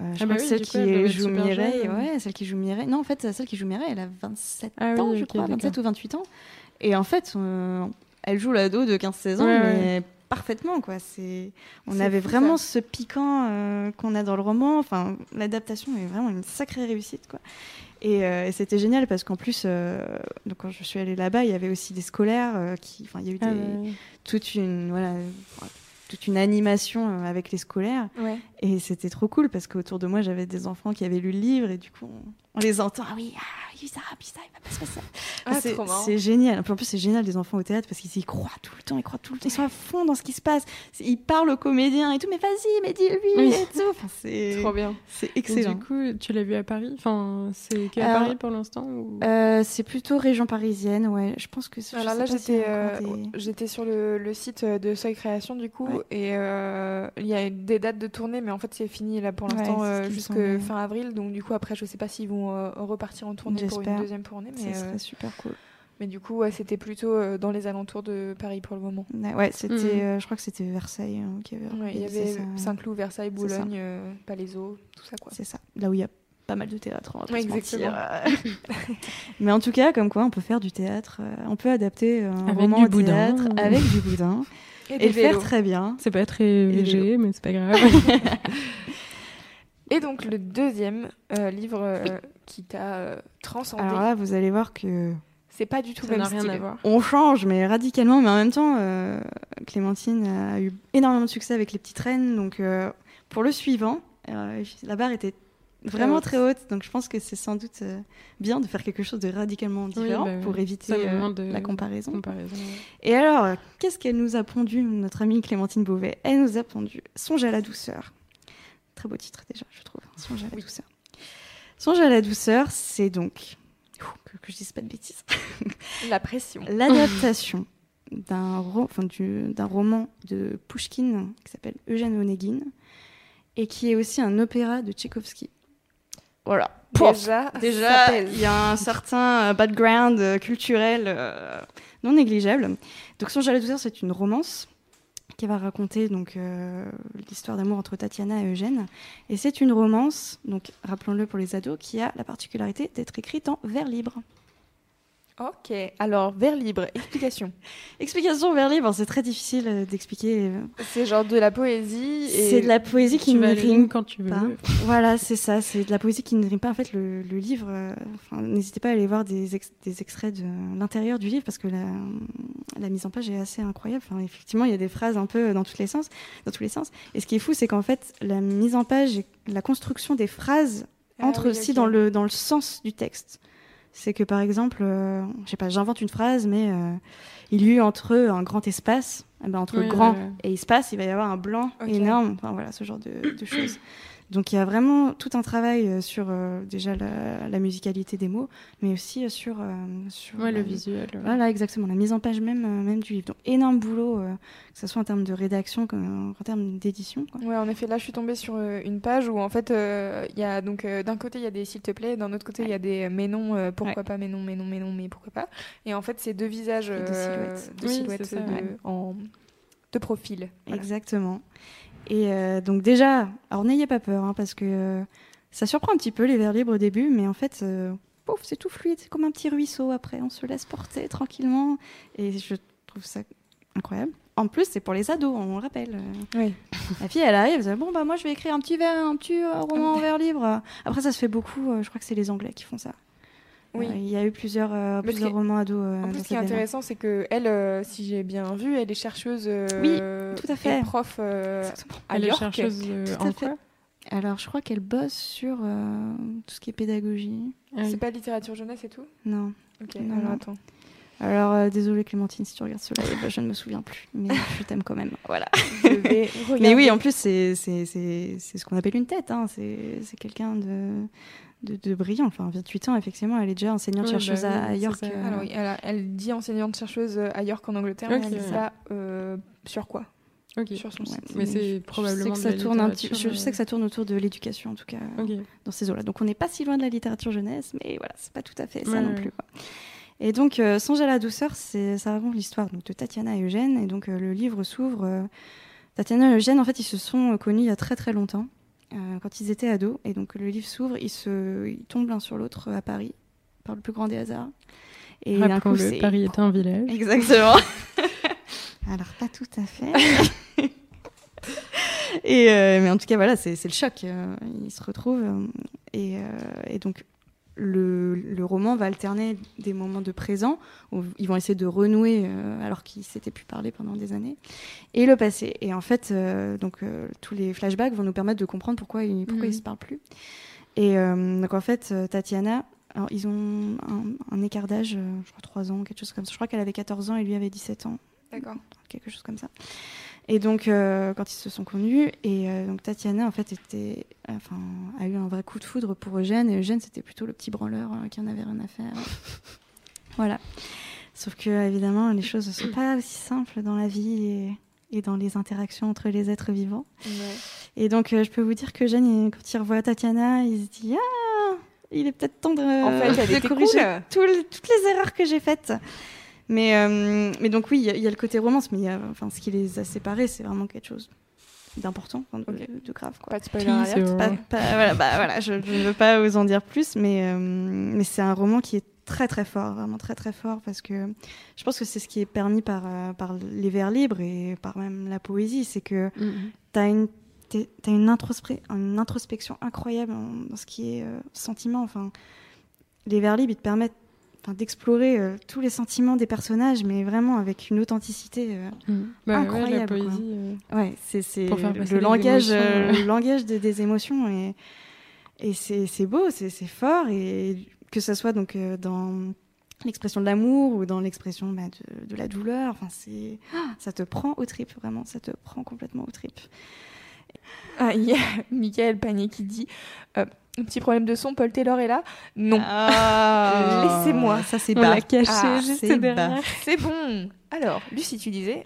euh, je Ah bah oui, celle coup, qui être joue Mireille, ouais, celle qui joue Mireille. Non, en fait, celle qui joue Mireille, elle a 27 Ah ans, oui, je crois, 27 d'accord. ou 28 ans. Et en fait, euh, elle joue l'ado de 15-16 ans, Ouais, mais parfaitement, quoi. C'est, on avait vraiment ce piquant euh, qu'on a dans le roman. Enfin, l'adaptation est vraiment une sacrée réussite, quoi. Et, euh, et c'était génial parce qu'en plus, euh, donc quand je suis allée là-bas, il y avait aussi des scolaires euh, qui, enfin, il y a eu Ah des- ouais. toute une, voilà, toute une animation euh, avec les scolaires. Ouais. Et c'était trop cool parce qu'autour de moi, j'avais des enfants qui avaient lu le livre et du coup, on, on les entend. Ah oui, ah oui, ça, puis ça, il va pas se passer. Ah, c'est c'est génial. En plus, c'est génial des enfants au théâtre parce qu'ils y croient tout le temps, ils croient tout le temps, ils sont à fond dans ce qui se passe. C'est- Ils parlent aux comédiens et tout, mais vas-y, mais dis-lui Oui. et tout. Enfin, c'est Trop bien. c'est Et excellent. du coup, tu l'as vu à Paris? Enfin, c'est qu'à Alors, Paris pour l'instant ou... Euh, c'est plutôt région parisienne, ouais. Je pense que. je Alors là, j'étais encore euh, des- j'étais sur le, le site de Seuil Création, du coup, Ouais. et euh, il y a des dates de tournée, mais en fait, c'est fini là pour Ouais, l'instant c'est euh, jusque semblait. fin avril. Donc, du coup, après, je sais pas s'ils vont euh, repartir en tournée pour une J'espère. deuxième tournée, mais, Ça euh, serait super cool. mais du coup, ouais, c'était plutôt euh, dans les alentours de Paris pour le moment. Ouais, c'était. Mhm. euh, je crois que c'était Versailles hein, qui avait. Ouais, il y avait. Saint-Cloud, Versailles. Boulogne, euh, Palaiseau, tout ça quoi. C'est ça. Là où il y a pas mal de théâtre, on va Ouais, exactement. Mais en tout cas, comme quoi, on peut faire du théâtre. euh, on peut adapter un Avec roman du au boudin. théâtre avec du boudin et, le faire très bien. C'est pas très léger, mais c'est pas grave. Et donc, le deuxième euh, livre euh, qui t'a euh, transcendé, Alors là, vous allez voir que c'est pas du tout le même rien style. à voir. on change, mais radicalement. Mais en même temps, euh, Clémentine a eu énormément de succès avec les petites reines. Donc, euh, pour le suivant, euh, la barre était vraiment haute. très haute. Donc, je pense que c'est sans doute euh, bien de faire quelque chose de radicalement différent bah pour éviter euh, de la comparaison. comparaison. ouais. Et alors, qu'est-ce qu'elle nous a pondu, notre amie Clémentine Beauvais? Elle nous a pondu Songe à la douceur. Très beau titre déjà, je trouve. Songe à la douceur. Songe à la douceur, c'est donc, que, que je dise pas de bêtises, La pression. l'adaptation d'un ro- enfin, du- d'un roman de Pushkin qui s'appelle Eugène Onegin et qui est aussi un opéra de Tchaïkovski. Voilà. Déjà, Déjà, il y a un certain euh, background euh, culturel euh, non négligeable. Donc, Songe à la douceur, c'est une romance qui va raconter donc euh, l'histoire d'amour entre Tatiana et Eugène. Et c'est une romance, donc rappelons-le pour les ados, qui a la particularité d'être écrite en vers libre. Ok, alors vers libre, explication. Explication vers libre, c'est très difficile euh, d'expliquer. euh, C'est genre de la poésie. et- C'est de la poésie qui tu ne rime quand tu veux. pas. Voilà, c'est ça, c'est de la poésie qui ne rime pas. En fait, le, le livre, euh, n'hésitez pas à aller voir des, ex- des extraits de l'intérieur du livre parce que la, la mise en page est assez incroyable. Enfin, effectivement, il y a des phrases un peu dans tous les sens. Dans tous les sens. Et ce qui est fou, c'est qu'en fait, la mise en page et la construction des phrases Ah entre oui, aussi dans, le, dans le sens du texte. C'est que par exemple, euh, je sais pas, j'invente une phrase, mais euh, il y eut entre eux un grand espace. Eh ben, entre Oui, grand et espace, il va y avoir un blanc énorme. Enfin voilà, ce genre de, de choses. Donc il y a vraiment tout un travail euh, sur euh, déjà la, la musicalité des mots, mais aussi euh, sur, euh, sur Ouais, le visuel. ouais. Voilà, exactement, la mise en page même, euh, même du livre. Donc énorme boulot, euh, que ce soit en termes de rédaction comme en termes d'édition. Ouais, en effet, là, je suis tombée sur euh, une page où, en fait, il y a donc euh, d'un côté, il y a des s'il te plaît, d'un autre côté, il y a des mais non, euh, pourquoi Ouais. pas, mais non, mais non, mais non, mais pourquoi pas. Et en fait, c'est deux visages deux silhouettes. de Oui, silhouettes c'est ça, de, ouais. en, de profil. Voilà. Exactement. Et euh, donc déjà, alors n'ayez pas peur, hein, parce que euh, ça surprend un petit peu les vers libres au début, mais en fait, euh, pouf, c'est tout fluide, c'est comme un petit ruisseau après, on se laisse porter tranquillement, et je trouve ça incroyable. En plus, c'est pour les ados, on le rappelle. Oui. La fille, elle arrive, elle dit, bon bah moi je vais écrire un petit vers, un petit roman en vers libre. Après, ça se fait beaucoup. je crois que c'est les Anglais qui font ça. Oui. Euh, Il y a eu plusieurs, euh, plusieurs romans ados. euh, En plus, ce qui est intéressant, c'est que elle, euh, si j'ai bien vu, elle est chercheuse. euh, tout à fait. Et prof euh, à Elle est York. chercheuse euh, à en fait. quoi? Alors, je crois qu'elle bosse sur euh, tout ce qui est pédagogie. Ah oui. C'est pas littérature jeunesse et tout? Non. Ok, Non, alors non. attends. Alors, euh, désolée Clémentine, si tu regardes ce live, je ne me souviens plus, mais je t'aime quand même. Voilà. Mais oui, en plus, c'est ce qu'on appelle une tête. Hein. C'est quelqu'un de, de, de brillant. Enfin, 28 ans, effectivement, elle est déjà enseignante Oui, chercheuse bah à, York. ça. euh, Alors, oui, elle, a- elle dit enseignante chercheuse à York en Angleterre, mais elle dit pas euh, sur quoi? Ok. Sur son ouais. site. Mais je- c'est je probablement sais de que ça tourne un petit. Je, je sais que ça tourne autour de l'éducation, en tout cas, dans ces eaux-là. Donc, on n'est pas si loin de la littérature jeunesse, mais voilà, c'est pas tout à fait ça Ouais, non ouais. plus. quoi. Et donc, euh, Songe à la douceur, c'est ça raconte l'histoire donc de Tatiana et Eugène. Et donc, euh, le livre s'ouvre. euh, Tatiana et Eugène, en fait, ils se sont euh, connus il y a très très longtemps, euh, quand ils étaient ados. Et donc, le livre s'ouvre, ils, se... ils tombent l'un sur l'autre euh, à Paris, par le plus grand des hasards. Et d'un coup, c'est- Paris est un village. Exactement. Alors, pas tout à fait. et, euh, mais en tout cas, voilà, c'est c'est le choc. euh, ils se retrouvent. euh, et, euh, et donc, le, le roman va alterner des moments de présent où ils vont essayer de renouer euh, alors qu'ils s'étaient plus parlé pendant des années et le passé et en fait euh, donc euh, tous les flashbacks vont nous permettre de comprendre pourquoi ils pourquoi Mhm. ils se parlent plus et donc en fait Tatiana alors, ils ont un, un écart d'âge je crois 3 ans quelque chose comme ça je crois qu'elle avait 14 ans et lui avait 17 ans D'accord. quelque chose comme ça. Et donc, euh, quand ils se sont connus, et euh, donc Tatiana, en fait, était, enfin, a eu un vrai coup de foudre pour Eugène, et Eugène, c'était plutôt le petit branleur euh, qui en avait rien à faire. voilà. Sauf que, évidemment, les choses ne sont pas aussi simples dans la vie et, et dans les interactions entre les êtres vivants. Et donc, je peux vous dire que Eugène, quand il revoit Tatiana, il se dit Ah, il est peut-être temps de, En fait, elle de était corriger cool. tout le- toutes les erreurs que j'ai faites. Mais, euh, mais donc, oui, il y, a- il y a le côté romance, mais il y a- enfin, ce qui les a séparés, c'est vraiment quelque chose d'important, de, grave. Quoi. Pas de spoiler Teaser. alert. Pas- pas- voilà, bah, voilà, je ne veux pas vous en dire plus, mais, euh, mais c'est un roman qui est très très fort, vraiment très très fort, parce que je pense que c'est ce qui est permis par, euh, par les vers libres et par même la poésie, c'est que Mhm. tu as une, t'as une, une introspection incroyable en- dans ce qui est euh, sentiment. Enfin, les vers libres, ils te permettent d'explorer euh, tous les sentiments des personnages, mais vraiment avec une authenticité. euh, Mhm. Bah, ouais, la Incroyable, poésie. euh, Ouais, c'est c'est Pour faire le, langage, euh, le langage de- des émotions et, et c'est c'est beau, c'est c'est fort et que ce soit donc euh, dans l'expression de l'amour ou dans l'expression bah, de, de la douleur, enfin c'est ah, ça te prend aux tripes vraiment, ça te prend complètement aux tripes. Ah, il y a Michael Panier qui dit euh, un petit problème de son, Paul Taylor est là Non. Laissez-moi. Ça c'est l'a caché Ah, juste c'est derrière. C'est bon. Alors, Lucie, tu disais,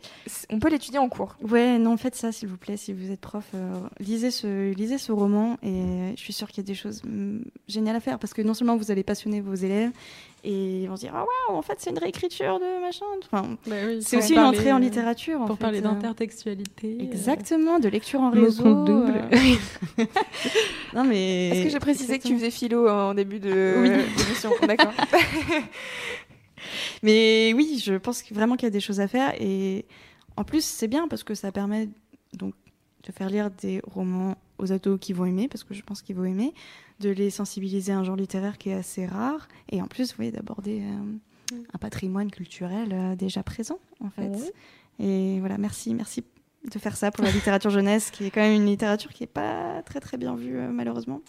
on peut l'étudier en cours. Ouais, non, faites ça s'il vous plaît, si vous êtes prof, euh, lisez ce lisez ce roman et je suis sûre qu'il y a des choses mm, géniales à faire parce que non seulement vous allez passionner vos élèves et ils vont se dire ah waouh, en fait c'est une réécriture de machin. Enfin, Bah oui, c'est aussi une entrée en littérature en Pour fait, parler euh, d'intertextualité. euh, Exactement, de lecture en réseau. double. euh. non mais. Est-ce que j'ai précisé que tu faisais philo en début de Oui. D'accord. Mais oui, je pense vraiment qu'il y a des choses à faire et en plus c'est bien parce que ça permet donc de faire lire des romans aux ados qui vont aimer parce que je pense qu'ils vont aimer, de les sensibiliser à un genre littéraire qui est assez rare et en plus vous voyez d'aborder euh, un patrimoine culturel euh, déjà présent en fait. Et voilà, merci, merci de faire ça pour la littérature jeunesse qui est quand même une littérature qui est pas très très bien vue euh, malheureusement.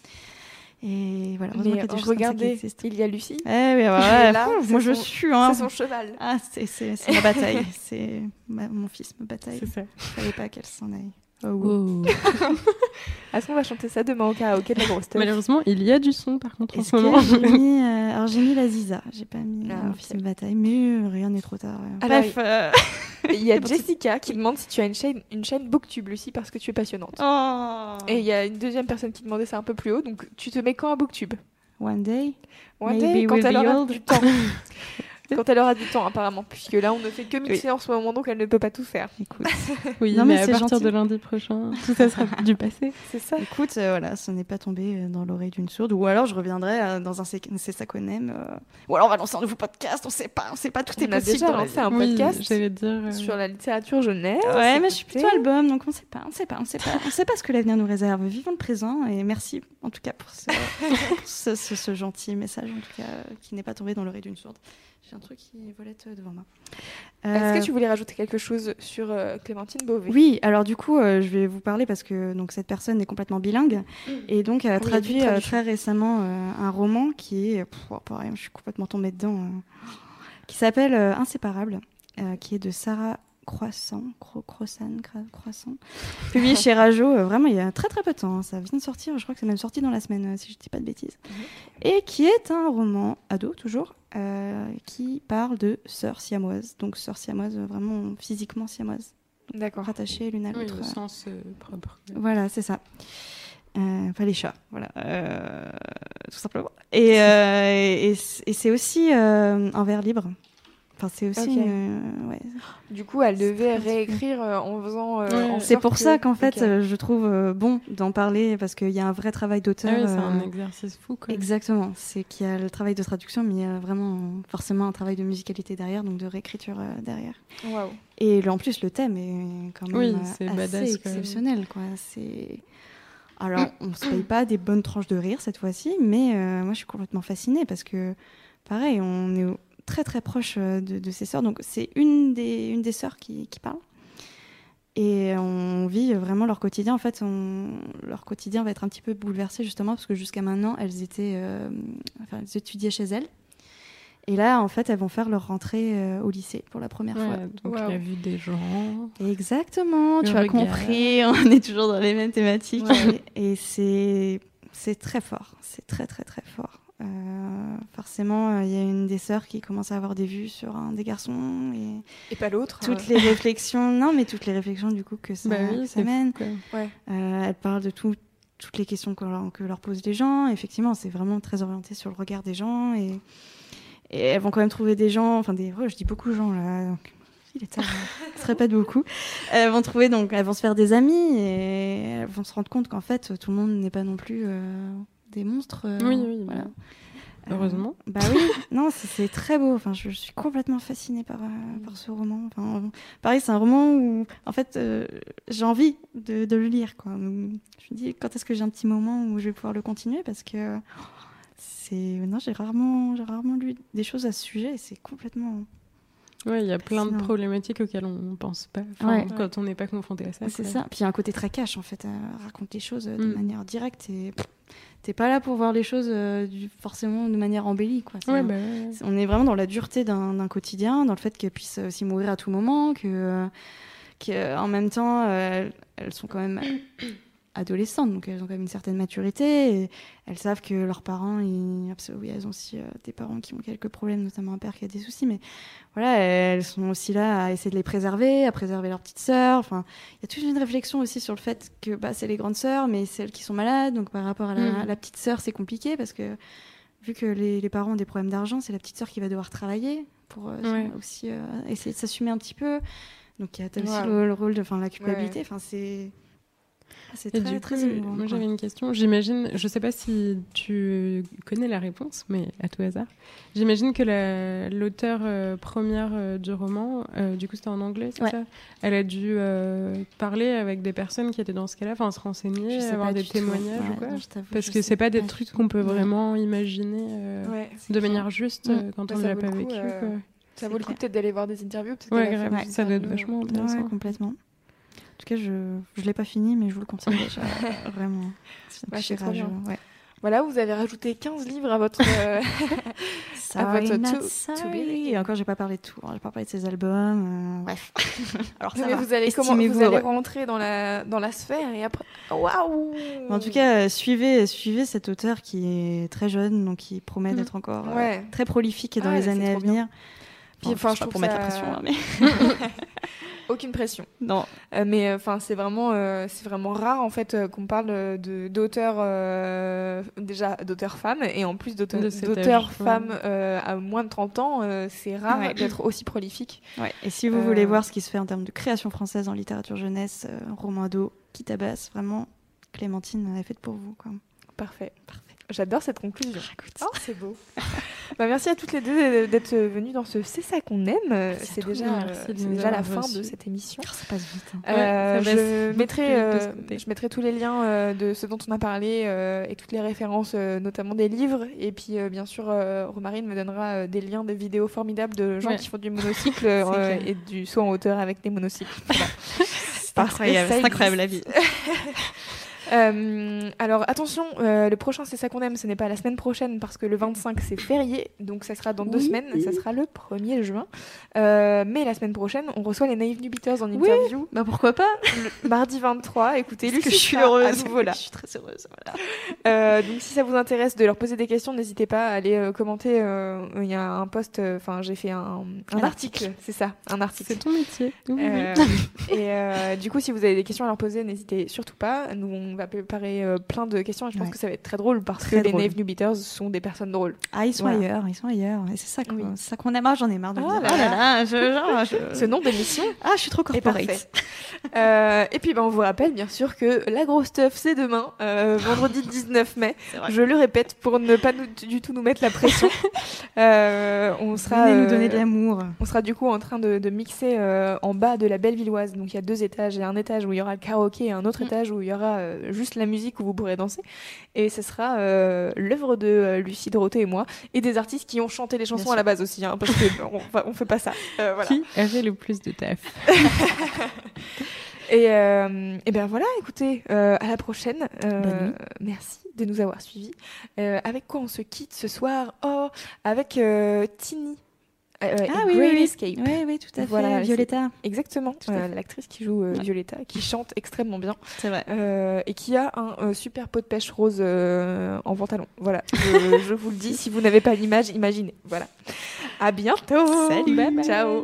Et voilà, heureusement qu'il y Mais a regardez, il y a Lucie. Eh, mais ouais, Là, pff, c'est moi je son- suis hein. C'est son cheval. Ah, c'est, ma bataille. c'est mon fils me bataille. C'est ça. Je savais pas qu'elle s'en aille. Oh, wow. Est-ce qu'on va chanter ça demain au karaoké de la grosse tête Malheureusement, il y a du son par contre en Est-ce ce moment. que j'ai mis, euh, alors j'ai mis la Ziza, j'ai pas mis Ah, mon ok. fils de bataille, mais euh, rien n'est trop tard. euh. Alors, Bref. euh, Il y a Jessica qui demande si tu as une chaîne, une chaîne Booktube, Lucie, parce que tu es passionnante. Oh. Et il y a une deuxième personne qui demandait ça un peu plus haut, donc tu te mets quand à Booktube? One day. One Maybe day, quand we'll elle aura du temps. quand elle aura du temps, apparemment, puisque là, on ne fait que mixer en ce moment, donc elle ne peut pas tout faire. Écoute, Oui, Non, mais, mais à partir gentil. de lundi prochain, tout ça sera du passé. C'est ça. écoute, euh, voilà, ce n'est pas tombé euh, dans l'oreille d'une sourde. Ou alors je reviendrai euh, dans un C'est c'est ça qu'on aime. euh, Ou alors on va lancer un nouveau podcast. On sait pas, on sait pas. Tout est On a possible. lancé vie. un Oui, podcast dire. euh, sur la littérature jeunesse. Ouais, mais je suis plutôt album, donc on sait pas, on sait pas, on sait pas, on sait pas ce que l'avenir nous réserve. Vivons le présent et merci en tout cas pour ce, pour ce, ce- ce gentil message en tout cas euh, qui n'est pas tombé dans l'oreille d'une sourde. J'ai un truc qui volette devant moi. Est-ce Euh, que tu voulais rajouter quelque chose sur euh, Clémentine Beauvais? Oui, alors du coup, euh, je vais vous parler parce que donc cette personne est complètement bilingue et donc elle a Oui, traduit euh, très récemment euh, un roman qui est, pff, oh, pareil, je suis complètement tombée dedans, euh, qui s'appelle euh, Inséparable, euh, qui est de Sarah Croissant, Cro Croissant, Croissant, publié chez Rajo. euh, vraiment, il y a très très peu de temps. hein, ça vient de sortir. Je crois que c'est même sorti dans la semaine, euh, si je dis pas de bêtises. Et qui est un roman ado toujours, euh, qui parle de sœurs siamoises. Donc sœurs siamoises, euh, vraiment physiquement siamoises D'accord. rattachées l'une à Oui, l'autre. au sens euh, propre. Voilà, c'est ça. Euh, Enfin, les chats, voilà, euh, tout simplement. Et, euh, c'est aussi euh, en vers libre. Enfin, c'est aussi. Ok. une- ouais. Du coup, elle devait réécrire euh, en faisant. euh, C'est pour que- ça qu'en fait, euh, je trouve euh, bon d'en parler parce qu'il y a un vrai travail Ah d'auteur. oui, c'est un exercice fou. Quoi. Exactement, c'est qu'il y a le travail de traduction, mais il y a vraiment forcément un travail de musicalité derrière, donc de réécriture euh, derrière. Waouh. Et en plus, le thème est quand même Oui, assez badass, exceptionnel. Quoi. C'est... Alors, on se paye pas des bonnes tranches de rire cette fois-ci, mais euh, moi, je suis complètement fascinée parce que, pareil, on est très très proche euh, de, de ses sœurs. Donc, c'est une des, une des sœurs qui, qui parle. Et on vit vraiment leur quotidien. En fait, on- leur quotidien va être un petit peu bouleversé justement parce que jusqu'à maintenant, elles étaient, euh, enfin, elles étudiaient chez elles. Et là, en fait, elles vont faire leur rentrée euh, au lycée pour la première Ouais, fois. donc Waouh. il a vu des gens. Exactement, Le tu as compris, on est toujours dans les mêmes thématiques. Ouais. Et, et c'est, c'est très fort, c'est très très très fort. Euh, forcément, euh, il y a une des sœurs qui commence à avoir des vues sur un des garçons et Et pas l'autre. toutes euh, les réflexions, non mais toutes les réflexions du coup que ça, Bah que ça mène. fou. Ouais. Euh, elle parle de tout- toutes les questions que leur, que leur posent les gens. Effectivement, c'est vraiment très orienté sur le regard des gens. Et, et elles vont quand même trouver des gens, enfin, des, ouais, je dis beaucoup de gens là. Donc, il est tard, se répète beaucoup. Elles vont trouver, donc, elles vont se faire des amis et elles vont se rendre compte qu'en fait, tout le monde n'est pas non plus euh, des monstres. euh, Oui, oui, voilà. Heureusement. Euh, bah oui, non, c'est- très beau. Enfin, je, je suis complètement fascinée par, euh, par ce roman. Enfin, pareil, c'est un roman où, en fait, j'ai envie de, de le lire. Quoi. Donc, Je me dis, quand est-ce que j'ai un petit moment où je vais pouvoir le continuer? Parce que c'est. Non, j'ai rarement, rarement lu des choses à ce sujet et c'est complètement. Ouais, il y a plein de problématiques auxquelles on ne pense pas Ouais. quand on n'est pas confronté à ça. c'est ça. Puis il y a un côté très cash, en fait, à raconter les choses euh, de Mm. manière directe. Et t'es pas là pour voir les choses euh, du- forcément de manière embellie. Quoi. C'est Ouais, un- bah. On est vraiment dans la dureté d'un quotidien, dans le fait qu'elles puissent euh, aussi mourir à tout moment, que, euh, que, en même temps, euh, elles sont quand même adolescentes, donc elles ont quand même une certaine maturité. Et elles savent que leurs parents, ils, oui, elles ont aussi euh, des parents qui ont quelques problèmes, notamment un père qui a des soucis, mais voilà, elles sont aussi là à essayer de les préserver, à préserver leurs petites sœurs. Enfin, il y a toute une réflexion aussi sur le fait que bah, c'est les grandes sœurs, mais celles qui sont malades, donc par rapport à la, Mm. à la petite sœur, c'est compliqué parce que vu que les, les parents ont des problèmes d'argent, c'est la petite sœur qui va devoir travailler pour euh, Ouais. aussi euh, essayer de s'assumer un petit peu. Donc il y a aussi le, le rôle de enfin, la culpabilité. Ouais. Enfin, c'est c'est Et très, du coup, très émouvant. moi j'avais une question. J'imagine, je sais pas si tu connais la réponse, mais à tout hasard. J'imagine que la- l'auteur euh, première euh, du roman, euh, du coup c'était en anglais, c'est Ouais. ça? Elle a dû euh, parler avec des personnes qui étaient dans ce cas-là, enfin se renseigner, avoir des témoignages Ouais, ou quoi? non, Parce que c'est pas des trucs tout. qu'on peut Ouais. vraiment imaginer euh, Ouais. de manière juste Mm. euh, quand Bah, on ça l'a pas vécu. euh, quoi. Ça vaut le coup clair. peut-être d'aller voir des interviews. peut-être Ouais, grave, ça doit être vachement Ouais, intéressant. complètement. En tout cas, je ne l'ai pas fini, mais je vous le conseille déjà. vraiment. C'est Ouais, tirage. Voilà, vous avez rajouté 15 livres à votre. euh, Sorry, votre to- to. Et encore, j'ai pas parlé de tout. hein. J'ai pas parlé de ses albums. euh, bref. Alors, Non, ça mais va. vous allez comment Vous allez rentrer dans la dans la sphère et après. Waouh En tout cas, euh, suivez, suivez cet auteur qui est très jeune, donc qui promet Mhm. d'être encore euh, Ouais. très prolifique dans les années à venir. Puis, Bon, enfin, c'est je pas pour mettre la ça- pression, hein, mais Aucune pression. non. Euh, mais euh, enfin, c'est vraiment, euh, c'est vraiment rare en fait qu'on parle de d'auteurs euh, déjà d'auteurs femmes et en plus d'auteurs femmes à moins de 30 ans, c'est rare Ouais. d'être aussi prolifique. Ouais. Et si vous voulez voir ce qui se fait en termes de création française en littérature jeunesse, roman ado, qui tabasse, vraiment, Clémentine est faite pour vous. Quoi. Parfait. J'adore cette conclusion. Oh, c'est beau. bah, merci à toutes les deux d'être venues dans ce C'est ça qu'on aime. C'est déjà, euh, déjà la fin de cette émission. Ça passe vite. hein. Euh, Ouais, ça passe je, mettrai, euh, je tous les liens euh, de ce dont on a parlé euh, et toutes les références, euh, notamment des livres. Et puis, euh, bien sûr, euh, Romarine me donnera euh, des liens des vidéos formidables de gens Ouais. qui font du monocycle euh, et du saut en hauteur avec des monocycles. Voilà. C'est incroyable, incroyable la vie. Euh, alors attention, euh, le prochain c'est ça qu'on aime, ce n'est pas la semaine prochaine parce que le 25 c'est férié, donc ça sera dans deux Oui. semaines, ça sera le 1er juin. Euh, mais la semaine prochaine, on reçoit les Naive New Beaters en Oui. interview. Bah pourquoi pas? Le mardi 23, écoutez, que je suis sera heureuse. à nouveau là. Je suis très heureuse. Voilà. Donc si ça vous intéresse de leur poser des questions, n'hésitez pas à aller commenter. Il y a un post, enfin j'ai fait un, un Un article, c'est ça, un article. C'est ton métier. Oui, oui. Et du coup, si vous avez des questions à leur poser, n'hésitez surtout pas. Nous, on va préparer euh, plein de questions et je pense Ouais. que ça va être très drôle parce Très que drôle. les Nave New Beaters sont des personnes drôles. Ah, ils sont Voilà. ailleurs, ils sont ailleurs. Et c'est ça qu'on Oui. qu'on aime. Ah, j'en ai marre de là Oh là là, je, genre, je- Ce nom d'émission Ah, je suis trop corporate. Euh, et puis, ben, on vous rappelle bien sûr que la grosse stuff, c'est demain, euh, vendredi 19 mai. Je le répète pour ne pas nous- du tout nous mettre la pression. On sera. Venez nous donner de l'amour. On sera du coup en train de, de mixer en bas de la Bellevilloise. Donc il y a deux étages. Il y a un étage où il y aura le karaoké et un autre Mm. étage où il y aura juste la musique où vous pourrez danser. Et ce sera euh, l'œuvre de euh, Lucie, Dorothée et moi. Et des artistes qui ont chanté les chansons à la base aussi. hein, parce qu'on on fait pas ça. Euh, voilà. Qui avait le plus de taf? Et, euh, et bien voilà, écoutez, euh, à la prochaine. Euh, merci de nous avoir suivis. Avec quoi on se quitte ce soir? Oh, avec Tini. Euh, et Ah oui, Great oui, oui. Escape. Oui, oui, tout à fait. Voilà, Violetta. Exactement, euh, l'actrice qui joue euh, Ouais. Violetta, qui chante extrêmement bien C'est vrai. euh, et qui a un euh, super pot de pêche rose en pantalon. Voilà, je, je vous le dis, si vous n'avez pas l'image, imaginez. Voilà. À bientôt. Salut. Bye bye. Ciao.